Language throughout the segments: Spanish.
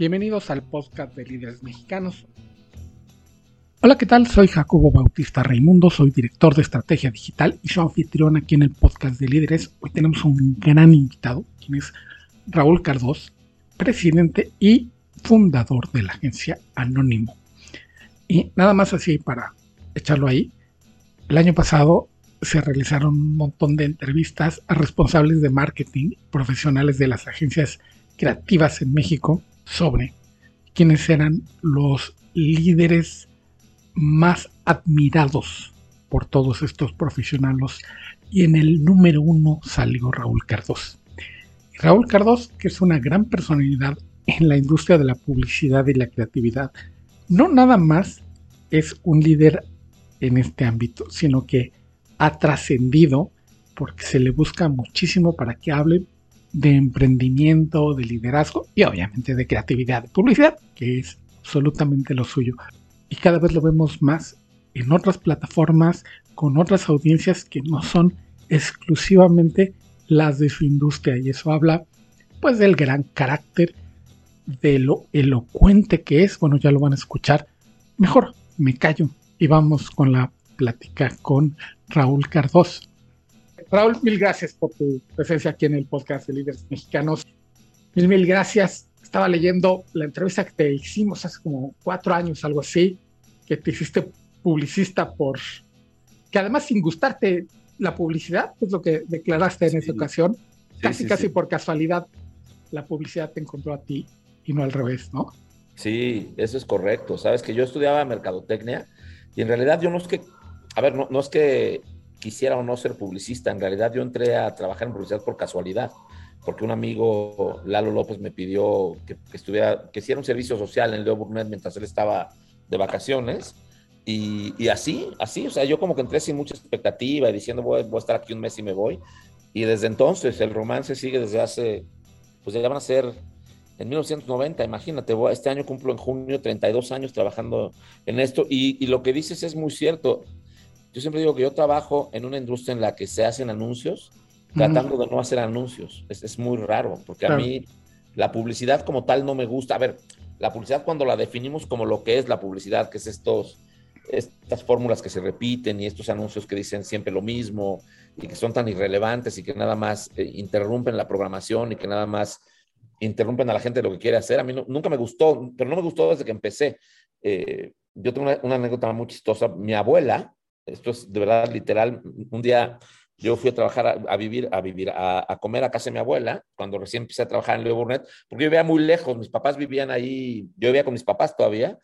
Bienvenidos al podcast de líderes mexicanos. Hola, ¿qué tal? Soy Jacobo Bautista Raimundo, soy director de estrategia digital y su anfitrión aquí en el podcast de líderes. Hoy tenemos un gran invitado, quien es Raúl Cardós, presidente y fundador de la agencia Anónimo. Y nada más así para echarlo ahí. El año pasado se realizaron un montón de entrevistas a responsables de marketing profesionales de las agencias creativas en México sobre quiénes eran los líderes más admirados por todos estos profesionales y en el número uno salió Raúl Cardós. Raúl Cardós, que es una gran personalidad en la industria de la publicidad y la creatividad, no nada más es un líder en este ámbito, sino que ha trascendido porque se le busca muchísimo para que hable de emprendimiento, de liderazgo y obviamente de creatividad, de publicidad, que es absolutamente lo suyo. Y cada vez lo vemos más en otras plataformas, con otras audiencias que no son exclusivamente las de su industria. Y eso habla pues del gran carácter, de lo elocuente que es. Bueno, ya lo van a escuchar. Mejor me callo y vamos con la plática con Raúl Cardós. Raúl, mil gracias por tu presencia aquí en el podcast de Líderes Mexicanos. Mil, mil gracias. Estaba leyendo la entrevista que te hicimos hace como cuatro años, algo así, que te hiciste publicista por, que además sin gustarte la publicidad, es lo que declaraste en esa ocasión, casi, casi por casualidad, la publicidad te encontró a ti y no al revés, ¿no? Sí, eso es correcto. Sabes que yo estudiaba mercadotecnia y en realidad yo no es que, a ver, no, no es que quisiera o no ser publicista. En realidad yo entré a trabajar en publicidad por casualidad, porque un amigo, Lalo López, me pidió que, estuviera, que hiciera un servicio social en Leo Burnett mientras él estaba de vacaciones. Y, así, así, o sea, yo como que entré sin mucha expectativa y diciendo voy, a estar aquí un mes y me voy. Y desde entonces el romance sigue desde hace, pues ya van a ser en 1990, imagínate, este año cumplo en junio 32 años trabajando en esto y lo que dices es muy cierto. Yo siempre digo que yo trabajo en una industria en la que se hacen anuncios, tratando de no hacer anuncios. Es, es muy raro, porque a mí la publicidad como tal no me gusta. A ver, la publicidad cuando la definimos como lo que es la publicidad, que es estos, estas fórmulas que se repiten y estos anuncios que dicen siempre lo mismo y que son tan irrelevantes y que nada más eh, interrumpen la programación y que nada más interrumpen a la gente lo que quiere hacer. A mí nunca me gustó, pero no me gustó desde que empecé. Eh, yo tengo una, una, anécdota muy chistosa. Mi abuela, esto es de verdad literal. Un día yo fui a trabajar, a, vivir, a vivir, a, comer a casa de mi abuela, cuando recién empecé a trabajar en Leo Burnett, porque yo vivía muy lejos, mis papás vivían ahí, yo vivía con mis papás todavía,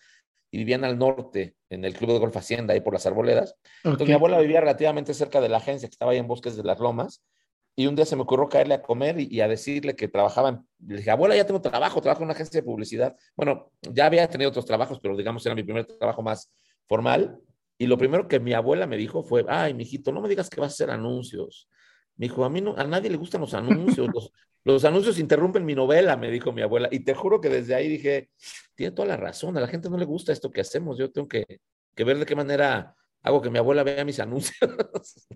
y vivían al norte, en el Club de Golf Hacienda, ahí por las Arboledas. Entonces mi abuela vivía relativamente cerca de la agencia, que estaba ahí en Bosques de las Lomas, y un día se me ocurrió caerle a comer y, a decirle que trabajaban. Le dije, abuela, ya tengo trabajo, trabajo en una agencia de publicidad. Bueno, ya había tenido otros trabajos, pero digamos era mi primer trabajo más formal. Y lo primero que mi abuela me dijo fue, ay, mijito, no me digas que vas a hacer anuncios. Me dijo, a mí no, a nadie le gustan los anuncios. Los, anuncios interrumpen mi novela, me dijo mi abuela. Y te juro que desde ahí dije, tiene toda la razón, a la gente no le gusta esto que hacemos. Yo tengo que, ver de qué manera hago que mi abuela vea mis anuncios.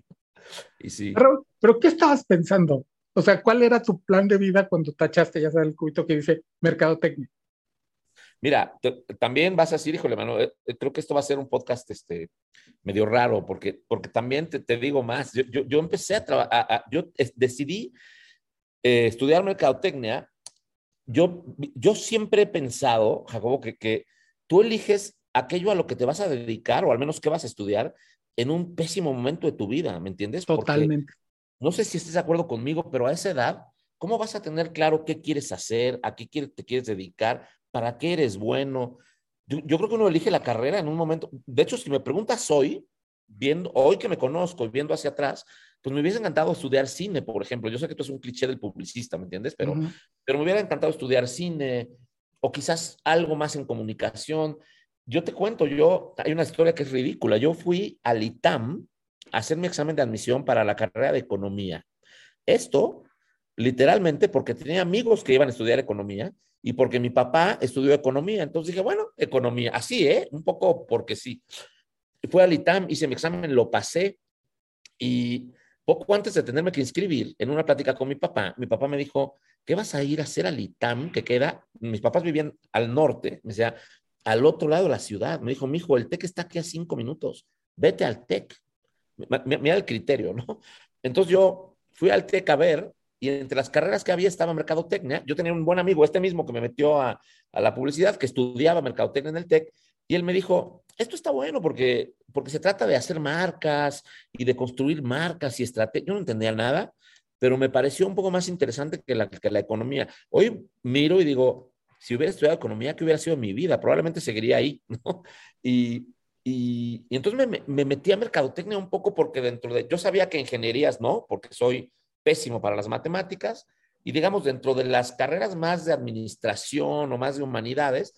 y sí. Pero, pero, ¿qué estabas pensando? O sea, ¿cuál era tu plan de vida cuando tachaste, ya sabes, el cubito que dice mercadotecnia? Mira, también vas a decir, híjole, mano, eh, eh, creo que esto va a ser un podcast este, medio raro, porque, porque también te, te digo más. Yo, yo, yo empecé a trabajar, yo decidí eh, estudiar mercadotecnia. Yo, yo siempre he pensado, Jacobo, que, que tú eliges aquello a lo que te vas a dedicar, o al menos que vas a estudiar, en un pésimo momento de tu vida, ¿me entiendes? Totalmente. Porque, no sé si estés de acuerdo conmigo, pero a esa edad, ¿cómo vas a tener claro qué quieres hacer, a qué te quieres dedicar? ¿Para qué eres bueno? Yo, yo, creo que uno elige la carrera en un momento. De hecho, si me preguntas hoy, viendo, hoy que me conozco y viendo hacia atrás, pues me hubiese encantado estudiar cine, por ejemplo. Yo sé que esto es un cliché del publicista, ¿me entiendes? Pero, uh -huh. pero me hubiera encantado estudiar cine o quizás algo más en comunicación. Yo te cuento, yo, hay una historia que es ridícula. Yo fui al ITAM a hacer mi examen de admisión para la carrera de economía. Esto, literalmente, porque tenía amigos que iban a estudiar economía y porque mi papá estudió economía. Entonces dije, bueno, economía, así, ¿eh? Un poco porque sí. Fui al ITAM, hice mi examen, lo pasé y poco antes de tenerme que inscribir en una plática con mi papá, mi papá me dijo, ¿qué vas a ir a hacer al ITAM que queda? Mis papás vivían al norte, me decía, al otro lado de la ciudad. Me dijo, mi hijo, el TEC está aquí a cinco minutos, vete al TEC. Mira el criterio, ¿no? Entonces yo fui al TEC a ver y entre las carreras que había estaba mercadotecnia. Yo tenía un buen amigo, este mismo que me metió a, la publicidad, que estudiaba mercadotecnia en el TEC, y él me dijo, esto está bueno porque, porque se trata de hacer marcas y de construir marcas y estrategias. Yo no entendía nada, pero me pareció un poco más interesante que la, que la economía. Hoy miro y digo, si hubiera estudiado economía, ¿qué hubiera sido mi vida? Probablemente seguiría ahí, y, y entonces me, me, metí a mercadotecnia un poco porque dentro de, yo sabía que ingenierías no, porque soy pésimo para las matemáticas, y digamos, dentro de las carreras más de administración o más de humanidades,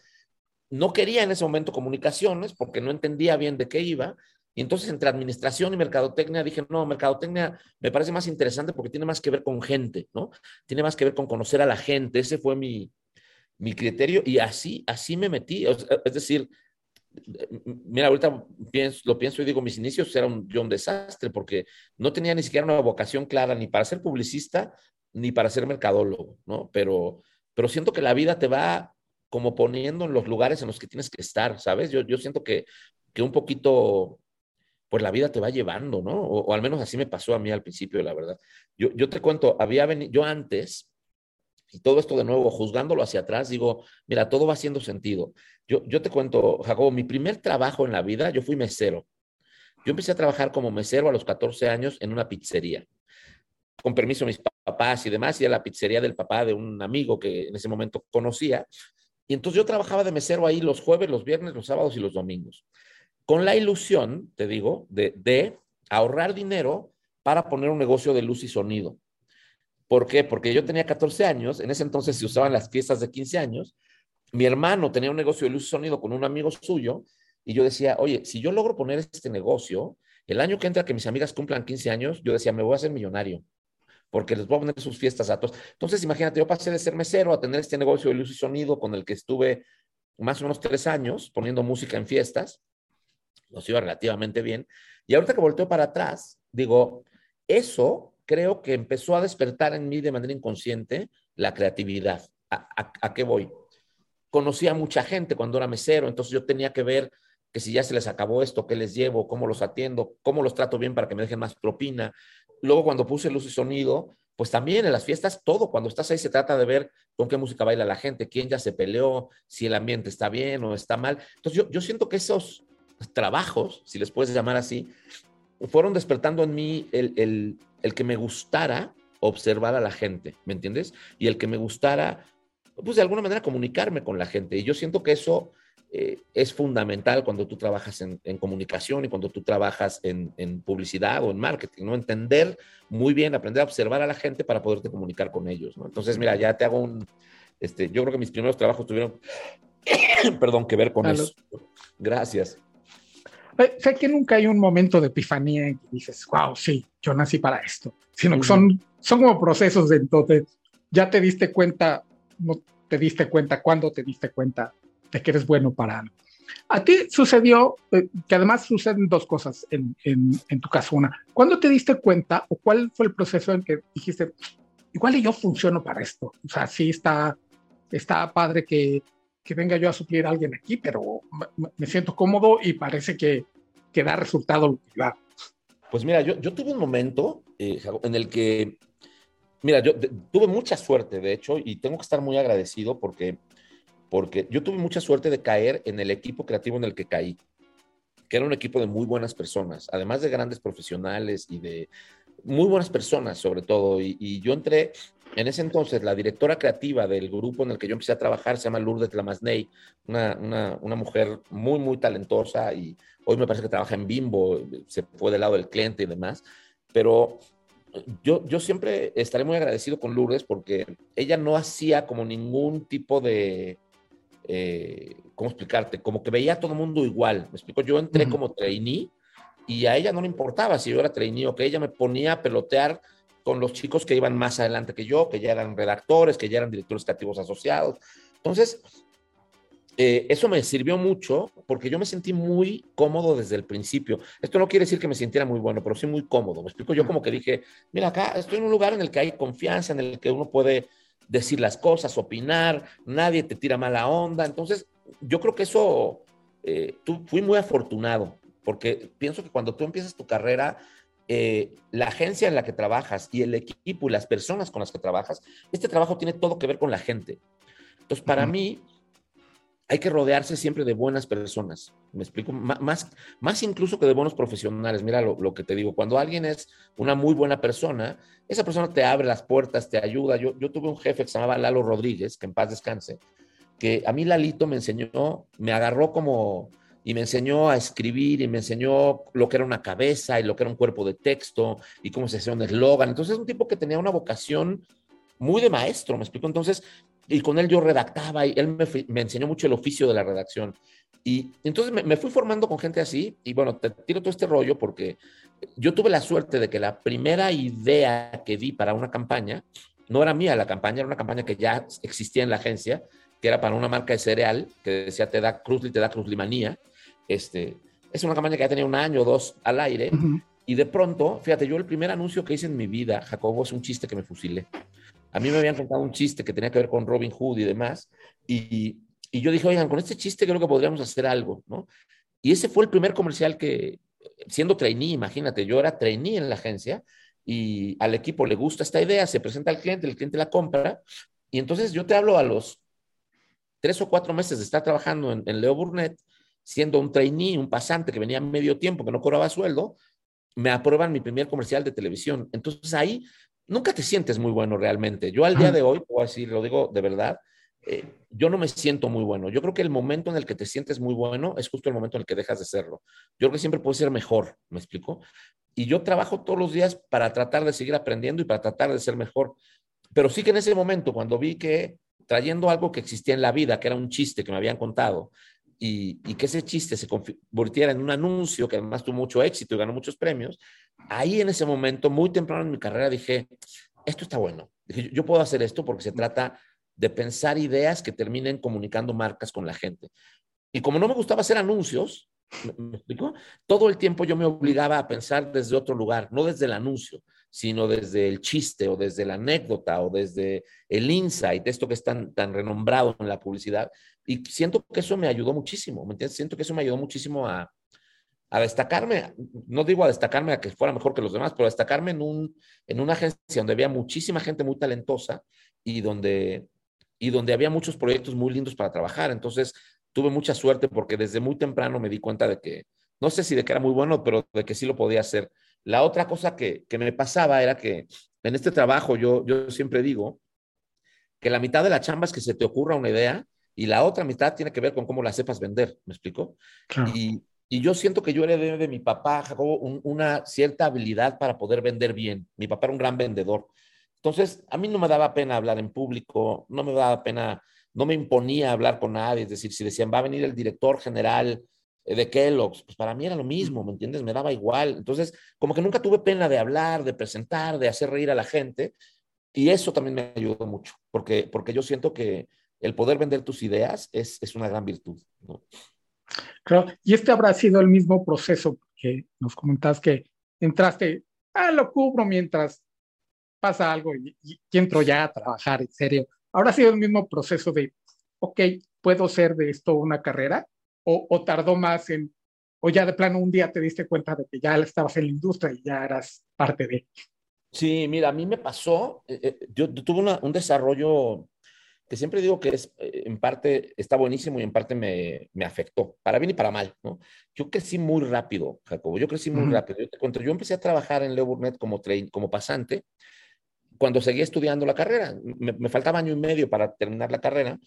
no quería en ese momento comunicaciones porque no entendía bien de qué iba. Y entonces entre administración y mercadotecnia dije, no, mercadotecnia me parece más interesante porque tiene más que ver con gente, ¿no? Tiene más que ver con conocer a la gente. Ese fue mi, mi criterio y así, así me metí. Es decir, mira, ahorita pienso, lo pienso y digo, mis inicios eran yo un desastre porque no tenía ni siquiera una vocación clara ni para ser publicista ni para ser mercadólogo, ¿no? Pero, pero siento que la vida te va como poniendo en los lugares en los que tienes que estar, ¿sabes? Yo, yo siento que, que un poquito, pues la vida te va llevando, ¿no? O, o, al menos así me pasó a mí al principio, la verdad. Yo, yo te cuento, había venido, yo antes, y todo esto de nuevo, juzgándolo hacia atrás, digo, mira, todo va haciendo sentido. Yo, yo te cuento, Jacobo, mi primer trabajo en la vida, yo fui mesero. Yo empecé a trabajar como mesero a los 14 años en una pizzería con permiso de mis papás y demás, y a la pizzería del papá de un amigo que en ese momento conocía. Y entonces yo trabajaba de mesero ahí los jueves, los viernes, los sábados y los domingos, con la ilusión, te digo, de, de ahorrar dinero para poner un negocio de luz y sonido. ¿Por qué? Porque yo tenía 14 años, en ese entonces se usaban las fiestas de 15 años, mi hermano tenía un negocio de luz y sonido con un amigo suyo, y yo decía, oye, si yo logro poner este negocio, el año que entra que mis amigas cumplan 15 años, yo decía, me voy a hacer millonario porque les voy a poner sus fiestas a todos. Entonces, imagínate, yo pasé de ser mesero a tener este negocio de luz y sonido con el que estuve más o menos tres años poniendo música en fiestas. Nos iba relativamente bien. Y ahorita que volteo para atrás, digo, eso creo que empezó a despertar en mí de manera inconsciente la creatividad. ¿A, a, qué voy? Conocí a mucha gente cuando era mesero, entonces yo tenía que ver que si ya se les acabó esto, qué les llevo, cómo los atiendo, cómo los trato bien para que me dejen más propina, Luego cuando puse luz y sonido, pues también en las fiestas, todo, cuando estás ahí se trata de ver con qué música baila la gente, quién ya se peleó, si el ambiente está bien o está mal. Entonces yo, yo siento que esos trabajos, si les puedes llamar así, fueron despertando en mí el, el, el que me gustara observar a la gente, ¿me entiendes? Y el que me gustara, pues de alguna manera comunicarme con la gente. Y yo siento que eso eh, es fundamental cuando tú trabajas en, en, comunicación y cuando tú trabajas en, en, publicidad o en marketing, ¿no? Entender muy bien, aprender a observar a la gente para poderte comunicar con ellos, ¿no? Entonces, mira, ya te hago un, este, yo creo que mis primeros trabajos tuvieron, perdón, que ver con Hello. eso. Gracias. Sé que nunca hay un momento de epifanía en que dices, wow, sí, yo nací para esto, sino que son, son como procesos de entonces, ya te diste cuenta, no te diste cuenta, cuándo te diste cuenta de que eres bueno para algo. A ti sucedió, eh, que además suceden dos cosas en, en, en, tu caso. Una, ¿cuándo te diste cuenta o cuál fue el proceso en que dijiste, igual yo funciono para esto? O sea, sí está, está padre que, que venga yo a suplir a alguien aquí, pero me siento cómodo y parece que, que da resultado lo que da. Pues mira, yo, yo tuve un momento eh, en el que, mira, yo de, tuve mucha suerte, de hecho, y tengo que estar muy agradecido porque porque yo tuve mucha suerte de caer en el equipo creativo en el que caí, que era un equipo de muy buenas personas, además de grandes profesionales y de muy buenas personas sobre todo. Y, y yo entré, en ese entonces, la directora creativa del grupo en el que yo empecé a trabajar se llama Lourdes Lamasney, una, una, una mujer muy, muy talentosa y hoy me parece que trabaja en Bimbo, se fue del lado del cliente y demás, pero yo, yo siempre estaré muy agradecido con Lourdes porque ella no hacía como ningún tipo de eh, ¿cómo explicarte? Como que veía a todo el mundo igual. Me explico, yo entré uh -huh. como trainee y a ella no le importaba si yo era trainee o que ella me ponía a pelotear con los chicos que iban más adelante que yo, que ya eran redactores, que ya eran directores creativos asociados. Entonces, eh, eso me sirvió mucho porque yo me sentí muy cómodo desde el principio. Esto no quiere decir que me sintiera muy bueno, pero sí muy cómodo. Me explico, yo como que dije, mira, acá estoy en un lugar en el que hay confianza, en el que uno puede decir las cosas, opinar, nadie te tira mala onda. Entonces, yo creo que eso, eh, tú fui muy afortunado, porque pienso que cuando tú empiezas tu carrera, eh, la agencia en la que trabajas y el equipo y las personas con las que trabajas, este trabajo tiene todo que ver con la gente. Entonces, para mí, hay que rodearse siempre de buenas personas. Me explico, más, más incluso que de buenos profesionales. Mira lo, que te digo, cuando alguien es una muy buena persona, esa persona te abre las puertas, te ayuda. Yo, yo tuve un jefe que se llamaba Lalo Rodríguez, que en paz descanse, que a mí Lalito me enseñó, me agarró como y me enseñó a escribir y me enseñó lo que era una cabeza y lo que era un cuerpo de texto y cómo se hacía un eslogan. Entonces es un tipo que tenía una vocación muy de maestro, me explico. Entonces y con él yo redactaba y él me, enseñó mucho el oficio de la redacción. Y entonces me, fui formando con gente así y bueno, te tiro todo este rollo porque yo tuve la suerte de que la primera idea que di para una campaña, no era mía la campaña, era una campaña que ya existía en la agencia, que era para una marca de cereal que decía te da Cruzli, te da Cruzlimanía. Este, es una campaña que ya tenía un año o dos al aire. Y de pronto, fíjate, yo el primer anuncio que hice en mi vida, Jacobo, es un chiste que me fusilé. A mí me habían contado un chiste que tenía que ver con Robin Hood y demás, y, yo dije, oigan, con este chiste creo que podríamos hacer algo, ¿no? Y ese fue el primer comercial que, siendo trainee, imagínate, yo era trainee en la agencia y al equipo le gusta esta idea, se presenta al cliente, el cliente la compra, y entonces yo te hablo a los tres o cuatro meses de estar trabajando en, en Leo Burnett, siendo un trainee, un pasante que venía medio tiempo, que no cobraba sueldo, me aprueban mi primer comercial de televisión. Entonces ahí nunca te sientes muy bueno realmente. Yo al día de hoy, puedo decir, lo digo de verdad, eh, yo no me siento muy bueno. Yo creo que el momento en el que te sientes muy bueno es justo el momento en el que dejas de serlo. Yo creo que siempre puedes ser mejor, ¿me explico? Y yo trabajo todos los días para tratar de seguir aprendiendo y para tratar de ser mejor. Pero sí que en ese momento, cuando vi que trayendo algo que existía en la vida, que era un chiste que me habían contado, y, y, que ese chiste se convirtiera en un anuncio que además tuvo mucho éxito y ganó muchos premios, ahí en ese momento, muy temprano en mi carrera, dije, esto está bueno. Dije, yo puedo hacer esto porque se trata de pensar ideas que terminen comunicando marcas con la gente. Y como no me gustaba hacer anuncios, ¿me, explico? Todo el tiempo yo me obligaba a pensar desde otro lugar, no desde el anuncio, sino desde el chiste o desde la anécdota o desde el insight, esto que es tan, tan renombrado en la publicidad. Y siento que eso me ayudó muchísimo, ¿me entiendes? Siento que eso me ayudó muchísimo a, a destacarme, no digo a destacarme a que fuera mejor que los demás, pero a destacarme en, un, en una agencia donde había muchísima gente muy talentosa y donde, y donde había muchos proyectos muy lindos para trabajar. Entonces, tuve mucha suerte porque desde muy temprano me di cuenta de que, no sé si de que era muy bueno, pero de que sí lo podía hacer. La otra cosa que, que me pasaba era que en este trabajo yo, yo siempre digo que la mitad de la chamba es que se te ocurra una idea y la otra mitad tiene que ver con cómo la sepas vender, ¿me explico? Y, y yo siento que yo heredé de mi papá, Jacobo, una cierta habilidad para poder vender bien. Mi papá era un gran vendedor. Entonces, a mí no me daba pena hablar en público, no me daba pena, no me imponía hablar con nadie. Es decir, si decían, va a venir el director general de Kellogg's, pues para mí era lo mismo, ¿me entiendes? Me daba igual. Entonces, como que nunca tuve pena de hablar, de presentar, de hacer reír a la gente. Y eso también me ayudó mucho, porque, porque yo siento que el poder vender tus ideas es, es una gran virtud. ¿no? Claro, y este habrá sido el mismo proceso que nos comentas que entraste, ah, lo cubro mientras pasa algo y, entro ya a trabajar en serio. ¿Habrá sido el mismo proceso de, ok, puedo ser de esto una carrera? ¿O, o tardó más en, o ya de plano un día te diste cuenta de que ya estabas en la industria y ya eras parte de... Sí, mira, a mí me pasó, eh, eh, yo, tuve un desarrollo que siempre digo que es, eh, en parte está buenísimo y en parte me, me, afectó, para bien y para mal, ¿no? Yo crecí muy rápido, Jacobo, yo crecí muy rápido. Yo, cuando yo empecé a trabajar en Leo Burnett como, train, como pasante, cuando seguía estudiando la carrera, me, faltaba año y medio para terminar la carrera,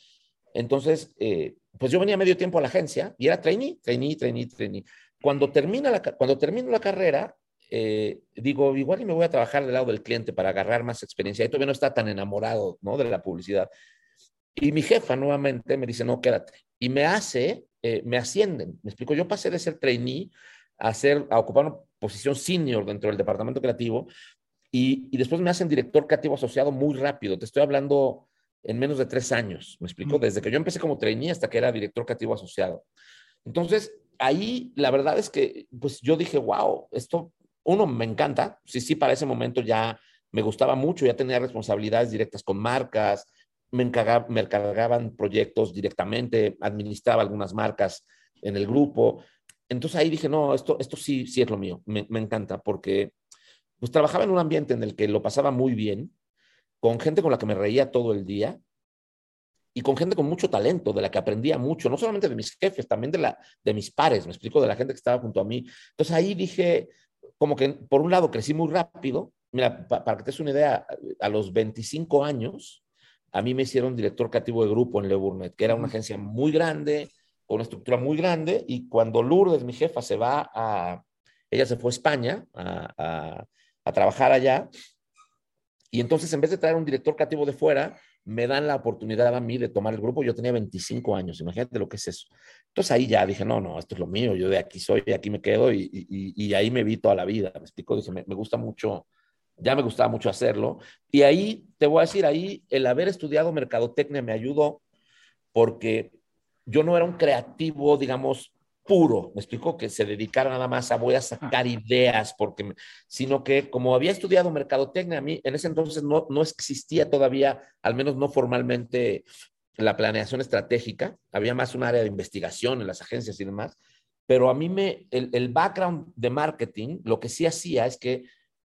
entonces, eh, pues yo venía medio tiempo a la agencia y era trainee, trainee, trainee, trainee. Cuando, termina la, cuando termino la carrera, eh, digo, igual y me voy a trabajar del lado del cliente para agarrar más experiencia. Y todavía no está tan enamorado, ¿no? De la publicidad. Y mi jefa nuevamente me dice, no, quédate. Y me hace, eh, me ascienden. Me explico, yo pasé de ser trainee a, ser, a ocupar una posición senior dentro del departamento creativo y, y después me hacen director creativo asociado muy rápido. Te estoy hablando en menos de tres años, me explico, desde que yo empecé como trainee hasta que era director creativo asociado. Entonces, ahí la verdad es que, pues yo dije, wow, esto, uno, me encanta, sí, sí, para ese momento ya me gustaba mucho, ya tenía responsabilidades directas con marcas, me, encargaba, me encargaban proyectos directamente, administraba algunas marcas en el grupo. Entonces ahí dije, no, esto, esto sí, sí es lo mío, me, me encanta, porque pues trabajaba en un ambiente en el que lo pasaba muy bien, con gente con la que me reía todo el día y con gente con mucho talento, de la que aprendía mucho, no solamente de mis jefes, también de, la, de mis pares, me explico, de la gente que estaba junto a mí. Entonces ahí dije, como que por un lado crecí muy rápido, mira, para que te des una idea, a los 25 años, a mí me hicieron director creativo de grupo en Le Burnett, que era una agencia muy grande, con una estructura muy grande, y cuando Lourdes, mi jefa, se va a, ella se fue a España a, a, a trabajar allá, y entonces, en vez de traer un director creativo de fuera, me dan la oportunidad a mí de tomar el grupo. Yo tenía 25 años, imagínate lo que es eso. Entonces ahí ya dije, no, no, esto es lo mío, yo de aquí soy, de aquí me quedo y, ahí me vi toda la vida. Me explico, dije, me, me, gusta mucho, ya me gustaba mucho hacerlo. Y ahí, te voy a decir, ahí el haber estudiado mercadotecnia me ayudó porque yo no era un creativo, digamos, puro, me explicó que se dedicara nada más a voy a sacar ideas, porque, sino que como había estudiado mercadotecnia, a mí en ese entonces no, no existía todavía, al menos no formalmente, la planeación estratégica, había más un área de investigación en las agencias y demás, pero a mí me, el, el background de marketing, lo que sí hacía es que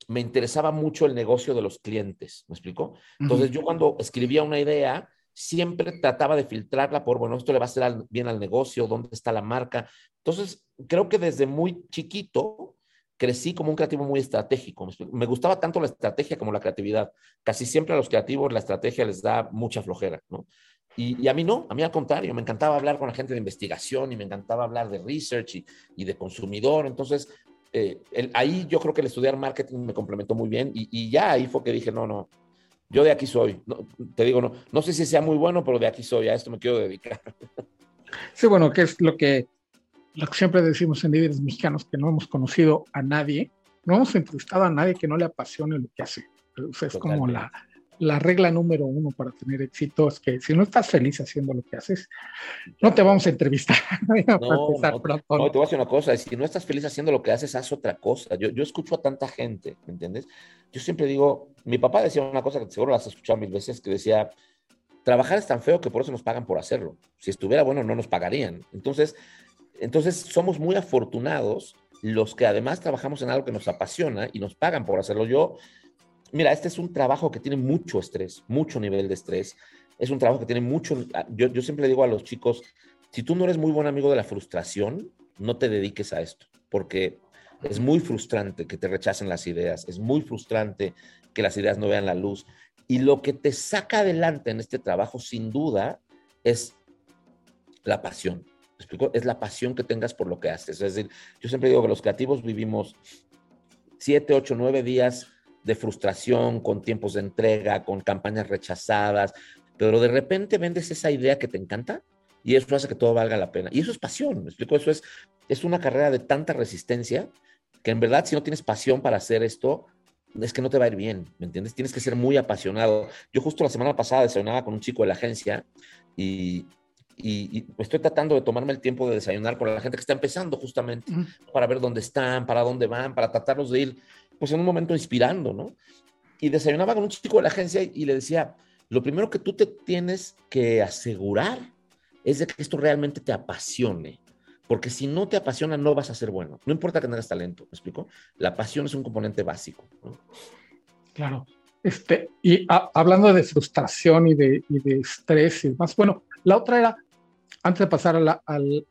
me interesaba mucho el negocio de los clientes, ¿me explicó? Entonces uh -huh. yo cuando escribía una idea, siempre trataba de filtrarla por, bueno, esto le va a hacer al, bien al negocio, dónde está la marca. Entonces, creo que desde muy chiquito crecí como un creativo muy estratégico. Me gustaba tanto la estrategia como la creatividad. Casi siempre a los creativos la estrategia les da mucha flojera, ¿no? Y, a mí no, a mí al contrario, me encantaba hablar con la gente de investigación y me encantaba hablar de research y, de consumidor. Entonces, eh, ahí yo creo que el estudiar marketing me complementó muy bien y, y ya ahí fue que dije, no, no, yo de aquí soy. No, te digo, no, no sé si sea muy bueno, pero de aquí soy. A esto me quiero dedicar. Sí, bueno, que es lo que, lo que siempre decimos en líderes mexicanos, que no hemos conocido a nadie, no hemos entrevistado a nadie que no le apasione lo que hace. O sea, es Totalmente. como la, la regla número uno para tener éxito, es que si no estás feliz haciendo lo que haces, no te vamos a entrevistar. no, no, no, te voy a decir una cosa, si no estás feliz haciendo lo que haces, haz otra cosa. Yo, yo escucho a tanta gente, ¿me entiendes? Yo siempre digo, mi papá decía una cosa que seguro la has escuchado mil veces, que decía, trabajar es tan feo que por eso nos pagan por hacerlo. Si estuviera bueno, no nos pagarían. Entonces, entonces somos muy afortunados los que además trabajamos en algo que nos apasiona y nos pagan por hacerlo. Yo, mira, este es un trabajo que tiene mucho estrés, mucho nivel de estrés. Es un trabajo que tiene mucho, yo, yo siempre digo a los chicos, si tú no eres muy buen amigo de la frustración, no te dediques a esto, porque es muy frustrante que te rechacen las ideas, es muy frustrante que las ideas no vean la luz. Y lo que te saca adelante en este trabajo, sin duda, es la pasión. ¿Me explico? Es la pasión que tengas por lo que haces. Es decir, yo siempre digo que los creativos vivimos siete, ocho, nueve días de frustración, con tiempos de entrega, con campañas rechazadas, pero de repente vendes esa idea que te encanta y eso hace que todo valga la pena. Y eso es pasión, ¿me explico? Eso es, es una carrera de tanta resistencia que en verdad si no tienes pasión para hacer esto, es que no te va a ir bien, ¿me entiendes? Tienes que ser muy apasionado. Yo justo la semana pasada desayunaba con un chico de la agencia y, y, y, estoy tratando de tomarme el tiempo de desayunar con la gente que está empezando justamente uh -huh. para ver dónde están, para dónde van, para tratarlos de ir, pues en un momento inspirando, ¿no? Y desayunaba con un chico de la agencia y le decía, lo primero que tú te tienes que asegurar es de que esto realmente te apasione. Porque si no te apasiona, no vas a ser bueno. No importa que tengas talento, ¿me explico? La pasión es un componente básico. ¿no? Claro. Este, y a, hablando de frustración y de, y de, estrés y demás, bueno, la otra era, antes de pasar a la, al, uh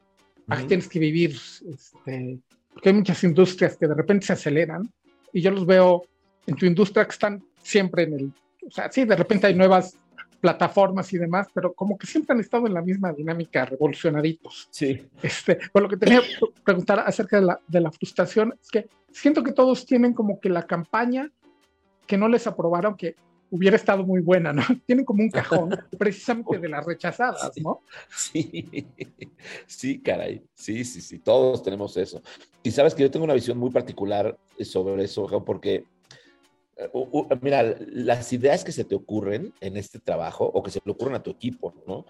-huh. tienes que vivir, este, porque hay muchas industrias que de repente se aceleran y yo los veo en tu industria que están siempre en el, o sea, sí, de repente hay nuevas plataformas y demás, pero como que siempre han estado en la misma dinámica, revolucionaditos. Sí. Este, por lo que tenía que preguntar acerca de la, de la frustración, es que siento que todos tienen como que la campaña que no les aprobaron, que hubiera estado muy buena, ¿no? Tienen como un cajón precisamente de las rechazadas, ¿no? Sí, sí, caray, sí, sí, sí, todos tenemos eso. Y sabes que yo tengo una visión muy particular sobre eso, porque mira, las ideas que se te ocurren en este trabajo o que se le ocurren a tu equipo, ¿no?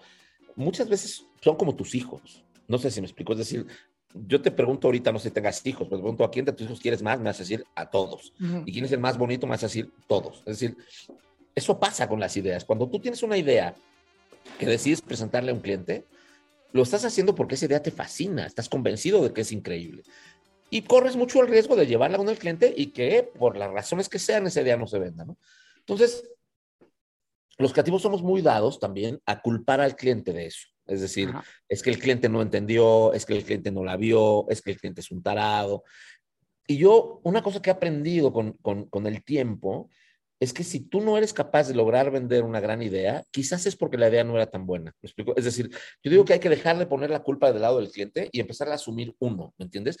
Muchas veces son como tus hijos. No sé si me explico. Es decir, yo te pregunto ahorita, no sé si tengas hijos, pero te pregunto a quién de tus hijos quieres más, me vas a decir a todos. Y quién es el más bonito, me vas a decir todos. Es decir, eso pasa con las ideas. Cuando tú tienes una idea que decides presentarle a un cliente, lo estás haciendo porque esa idea te fascina, estás convencido de que es increíble. Y corres mucho el riesgo de llevarla uno al cliente y que por las razones que sean ese día no se venda, ¿no? Entonces, los creativos somos muy dados también a culpar al cliente de eso. Es decir, es que el cliente no entendió, es que el cliente no la vio, es que el cliente es un tarado. Y yo, una cosa que he aprendido con, con, con el tiempo es que si tú no eres capaz de lograr vender una gran idea, quizás es porque la idea no era tan buena. Es decir, yo digo que hay que dejar de poner la culpa del lado del cliente y empezar a asumir uno, ¿me entiendes?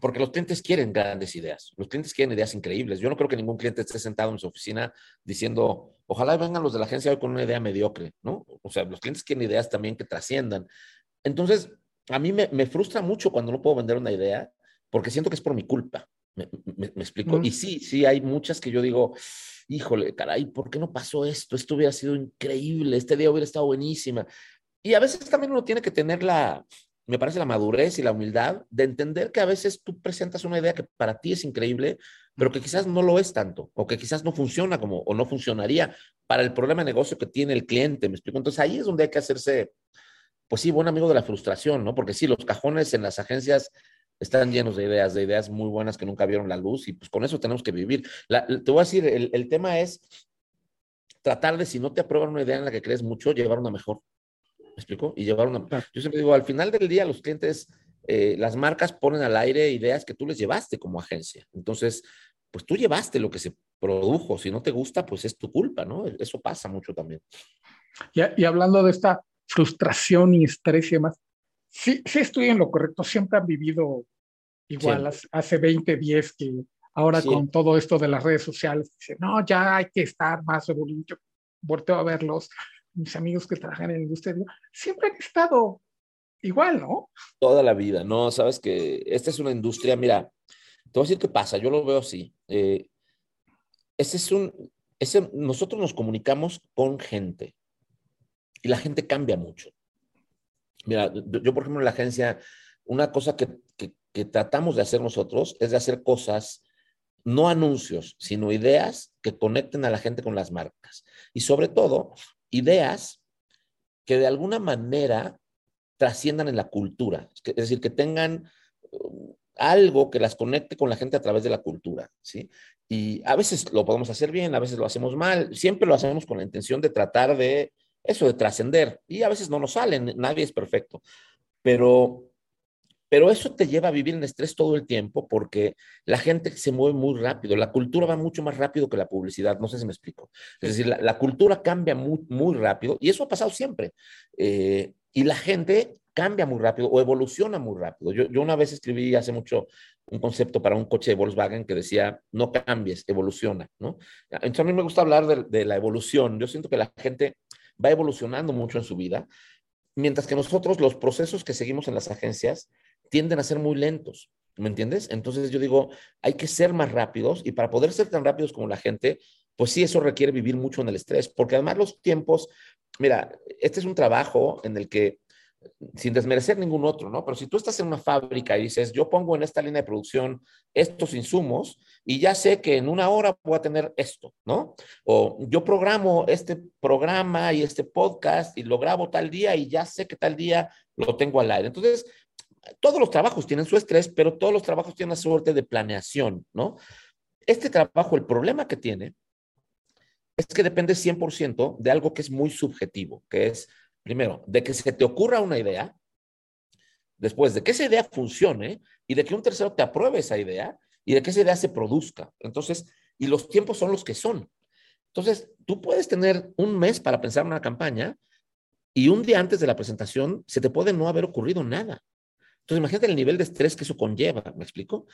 Porque los clientes quieren grandes ideas, los clientes quieren ideas increíbles. Yo no creo que ningún cliente esté sentado en su oficina diciendo, ojalá vengan los de la agencia hoy con una idea mediocre, ¿no? O sea, los clientes quieren ideas también que trasciendan. Entonces, a mí me frustra mucho cuando no puedo vender una idea porque siento que es por mi culpa. ¿Me, explico? Y sí, sí, hay muchas que yo digo, híjole, caray, ¿por qué no pasó esto? Esto hubiera sido increíble, este día hubiera estado buenísima. Y a veces también uno tiene que tener la, me parece, la madurez y la humildad de entender que a veces tú presentas una idea que para ti es increíble, pero que quizás no lo es tanto, o que quizás no funciona como, o no funcionaría para el problema de negocio que tiene el cliente, ¿me explico? Entonces ahí es donde hay que hacerse, pues sí, buen amigo de la frustración, ¿no? Porque sí, los cajones en las agencias están llenos de ideas, de ideas muy buenas que nunca vieron la luz y pues con eso tenemos que vivir. te voy a decir, el, tema es tratar de, si no te aprueban una idea en la que crees mucho, llevar una mejor. ¿Me explico? Y llevar una... Yo siempre digo, al final del día los clientes, eh, las marcas ponen al aire ideas que tú les llevaste como agencia. Entonces, pues tú llevaste lo que se produjo. Si no te gusta, pues es tu culpa, ¿no? Eso pasa mucho también. Y, y hablando de esta frustración y estrés y demás, sí, sí estoy en lo correcto, siempre han vivido igual hace 20, 10 que ahora con todo esto de las redes sociales, dicen, no, ya hay que estar más evolutivo. Volteo a verlos, mis amigos que trabajan en la industria, siempre han estado igual, ¿no? Toda la vida, no, sabes que esta es una industria, mira, te voy a decir qué pasa, yo lo veo así. Eh, ese es un, ese, nosotros nos comunicamos con gente y la gente cambia mucho. Mira, yo, por ejemplo, en la agencia, una cosa que, tratamos de hacer nosotros es de hacer cosas, no anuncios, sino ideas que conecten a la gente con las marcas. Y sobre todo, ideas que de alguna manera trasciendan en la cultura. Es decir, que tengan um, algo que las conecte con la gente a través de la cultura, ¿sí? Y a veces lo podemos hacer bien, a veces lo hacemos mal, siempre lo hacemos con la intención de tratar de eso de trascender. Y a veces no nos salen, nadie es perfecto. Pero, pero eso te lleva a vivir en estrés todo el tiempo porque la gente se mueve muy rápido. La cultura va mucho más rápido que la publicidad. No sé si me explico. Es decir, la, cultura cambia muy, muy rápido y eso ha pasado siempre. Eh, y la gente cambia muy rápido o evoluciona muy rápido. Yo, yo, una vez escribí hace mucho un concepto para un coche de Volkswagen que decía, no cambies, evoluciona, ¿no? Entonces a mí me gusta hablar de, de la evolución. Yo siento que la gente va evolucionando mucho en su vida, mientras que nosotros los procesos que seguimos en las agencias tienden a ser muy lentos, ¿me entiendes? Entonces yo digo, hay que ser más rápidos y para poder ser tan rápidos como la gente, pues sí, eso requiere vivir mucho en el estrés, porque además los tiempos, mira, este es un trabajo en el que sin desmerecer ningún otro, ¿no? Pero si tú estás en una fábrica y dices, yo pongo en esta línea de producción estos insumos y ya sé que en una hora voy a tener esto, ¿no? O yo programo este programa y este podcast y lo grabo tal día y ya sé que tal día lo tengo al aire. Entonces, todos los trabajos tienen su estrés, pero todos los trabajos tienen una suerte de planeación, ¿no? Este trabajo, el problema que tiene es que depende 100% de algo que es muy subjetivo, que es primero, de que se te ocurra una idea, después de que esa idea funcione y de que un tercero te apruebe esa idea y de que esa idea se produzca. Entonces, y los tiempos son los que son. Entonces, tú puedes tener un mes para pensar una campaña y un día antes de la presentación se te puede no haber ocurrido nada. Entonces, imagínate el nivel de estrés que eso conlleva, ¿me explico?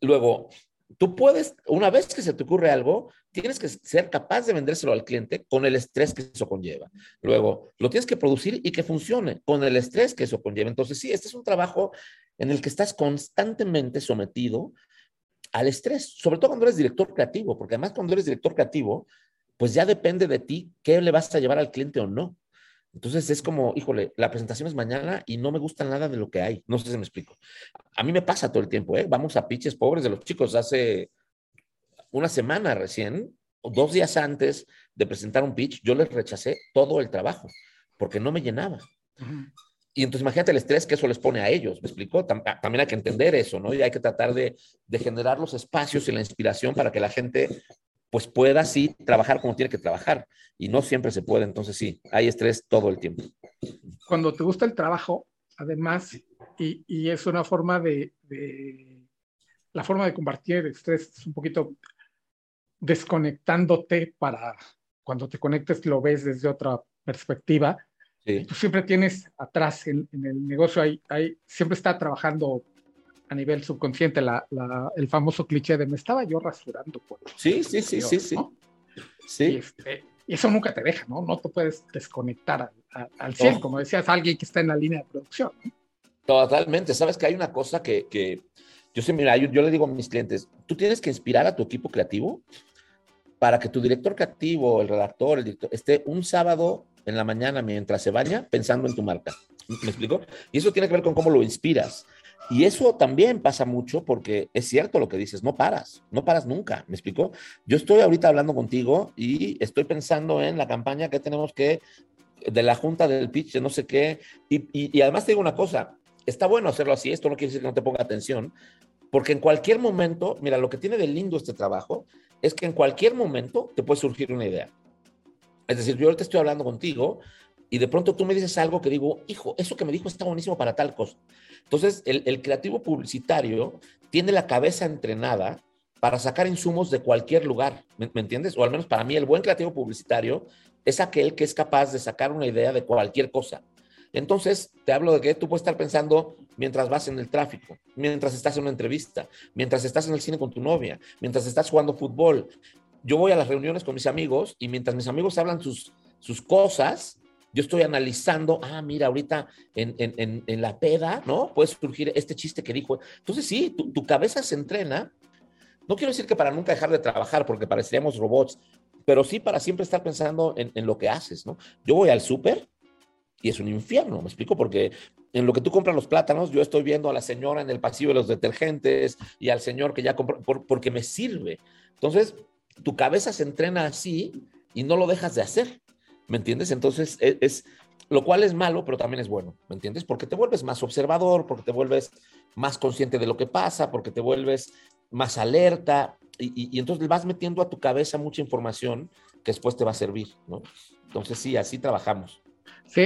Luego, tú puedes, una vez que se te ocurre algo, tienes que ser capaz de vendérselo al cliente con el estrés que eso conlleva. Luego, lo tienes que producir y que funcione con el estrés que eso conlleva. Entonces, sí, este es un trabajo en el que estás constantemente sometido al estrés, sobre todo cuando eres director creativo, porque además cuando eres director creativo, pues ya depende de ti qué le vas a llevar al cliente o no. Entonces es como, híjole, la presentación es mañana y no me gusta nada de lo que hay. No sé si me explico. A mí me pasa todo el tiempo, ¿eh? Vamos a pitches pobres de los chicos. Hace una semana recién, o dos días antes de presentar un pitch, yo les rechacé todo el trabajo porque no me llenaba. Y entonces imagínate el estrés que eso les pone a ellos, ¿me explicó? También hay que entender eso, ¿no? Y hay que tratar de, de generar los espacios y la inspiración para que la gente pues pueda sí trabajar como tiene que trabajar. Y no siempre se puede, entonces sí, hay estrés todo el tiempo. Cuando te gusta el trabajo, además, y, y es una forma de, de, la forma de combatir el estrés es un poquito desconectándote para cuando te conectes lo ves desde otra perspectiva. Sí. Tú siempre tienes atrás en, en el negocio, hay, hay, siempre está trabajando a nivel subconsciente la, la, el famoso cliché de me estaba yo rasurando. Por sí, sí, sí, sí, sí. ¿no? sí. Y, este, y, eso nunca te deja, ¿no? No te puedes desconectar al, al, al 100, oh. como decías, alguien que está en la línea de producción. ¿no? Totalmente. Sabes que hay una cosa que, que yo sé, mira, yo, yo, le digo a mis clientes, tú tienes que inspirar a tu equipo creativo para que tu director creativo, el redactor, el director, esté un sábado en la mañana mientras se baña pensando en tu marca. ¿Me explico? Y eso tiene que ver con cómo lo inspiras. Y eso también pasa mucho porque es cierto lo que dices, no paras, no paras nunca, ¿me explico? Yo estoy ahorita hablando contigo y estoy pensando en la campaña que tenemos que, de la junta del pitch, de no sé qué, y, y, y además te digo una cosa, está bueno hacerlo así, esto no quiere decir que no te ponga atención, porque en cualquier momento, mira, lo que tiene de lindo este trabajo es que en cualquier momento te puede surgir una idea. Es decir, yo ahorita estoy hablando contigo y de pronto tú me dices algo que digo, hijo, eso que me dijo está buenísimo para tal cosa. Entonces, el, creativo publicitario tiene la cabeza entrenada para sacar insumos de cualquier lugar, ¿me, ¿me, entiendes? O al menos para mí, el buen creativo publicitario es aquel que es capaz de sacar una idea de cualquier cosa. Entonces, te hablo de que tú puedes estar pensando mientras vas en el tráfico, mientras estás en una entrevista, mientras estás en el cine con tu novia, mientras estás jugando fútbol. Yo voy a las reuniones con mis amigos y mientras mis amigos hablan sus, sus cosas, yo estoy analizando, ah, mira, ahorita en, en, en, la peda, ¿no? Puede surgir este chiste que dijo. Entonces, sí, tu, tu, cabeza se entrena. No quiero decir que para nunca dejar de trabajar, porque pareceríamos robots, pero sí para siempre estar pensando en, en lo que haces, ¿no? Yo voy al súper y es un infierno, ¿me explico? Porque en lo que tú compras los plátanos, yo estoy viendo a la señora en el pasillo de los detergentes y al señor que ya compró, por, porque me sirve. Entonces, tu cabeza se entrena así y no lo dejas de hacer. ¿Me entiendes? Entonces, es, es, lo cual es malo, pero también es bueno, ¿me entiendes? Porque te vuelves más observador, porque te vuelves más consciente de lo que pasa, porque te vuelves más alerta y, entonces vas metiendo a tu cabeza mucha información que después te va a servir, ¿no? Entonces, sí, así trabajamos. Sí,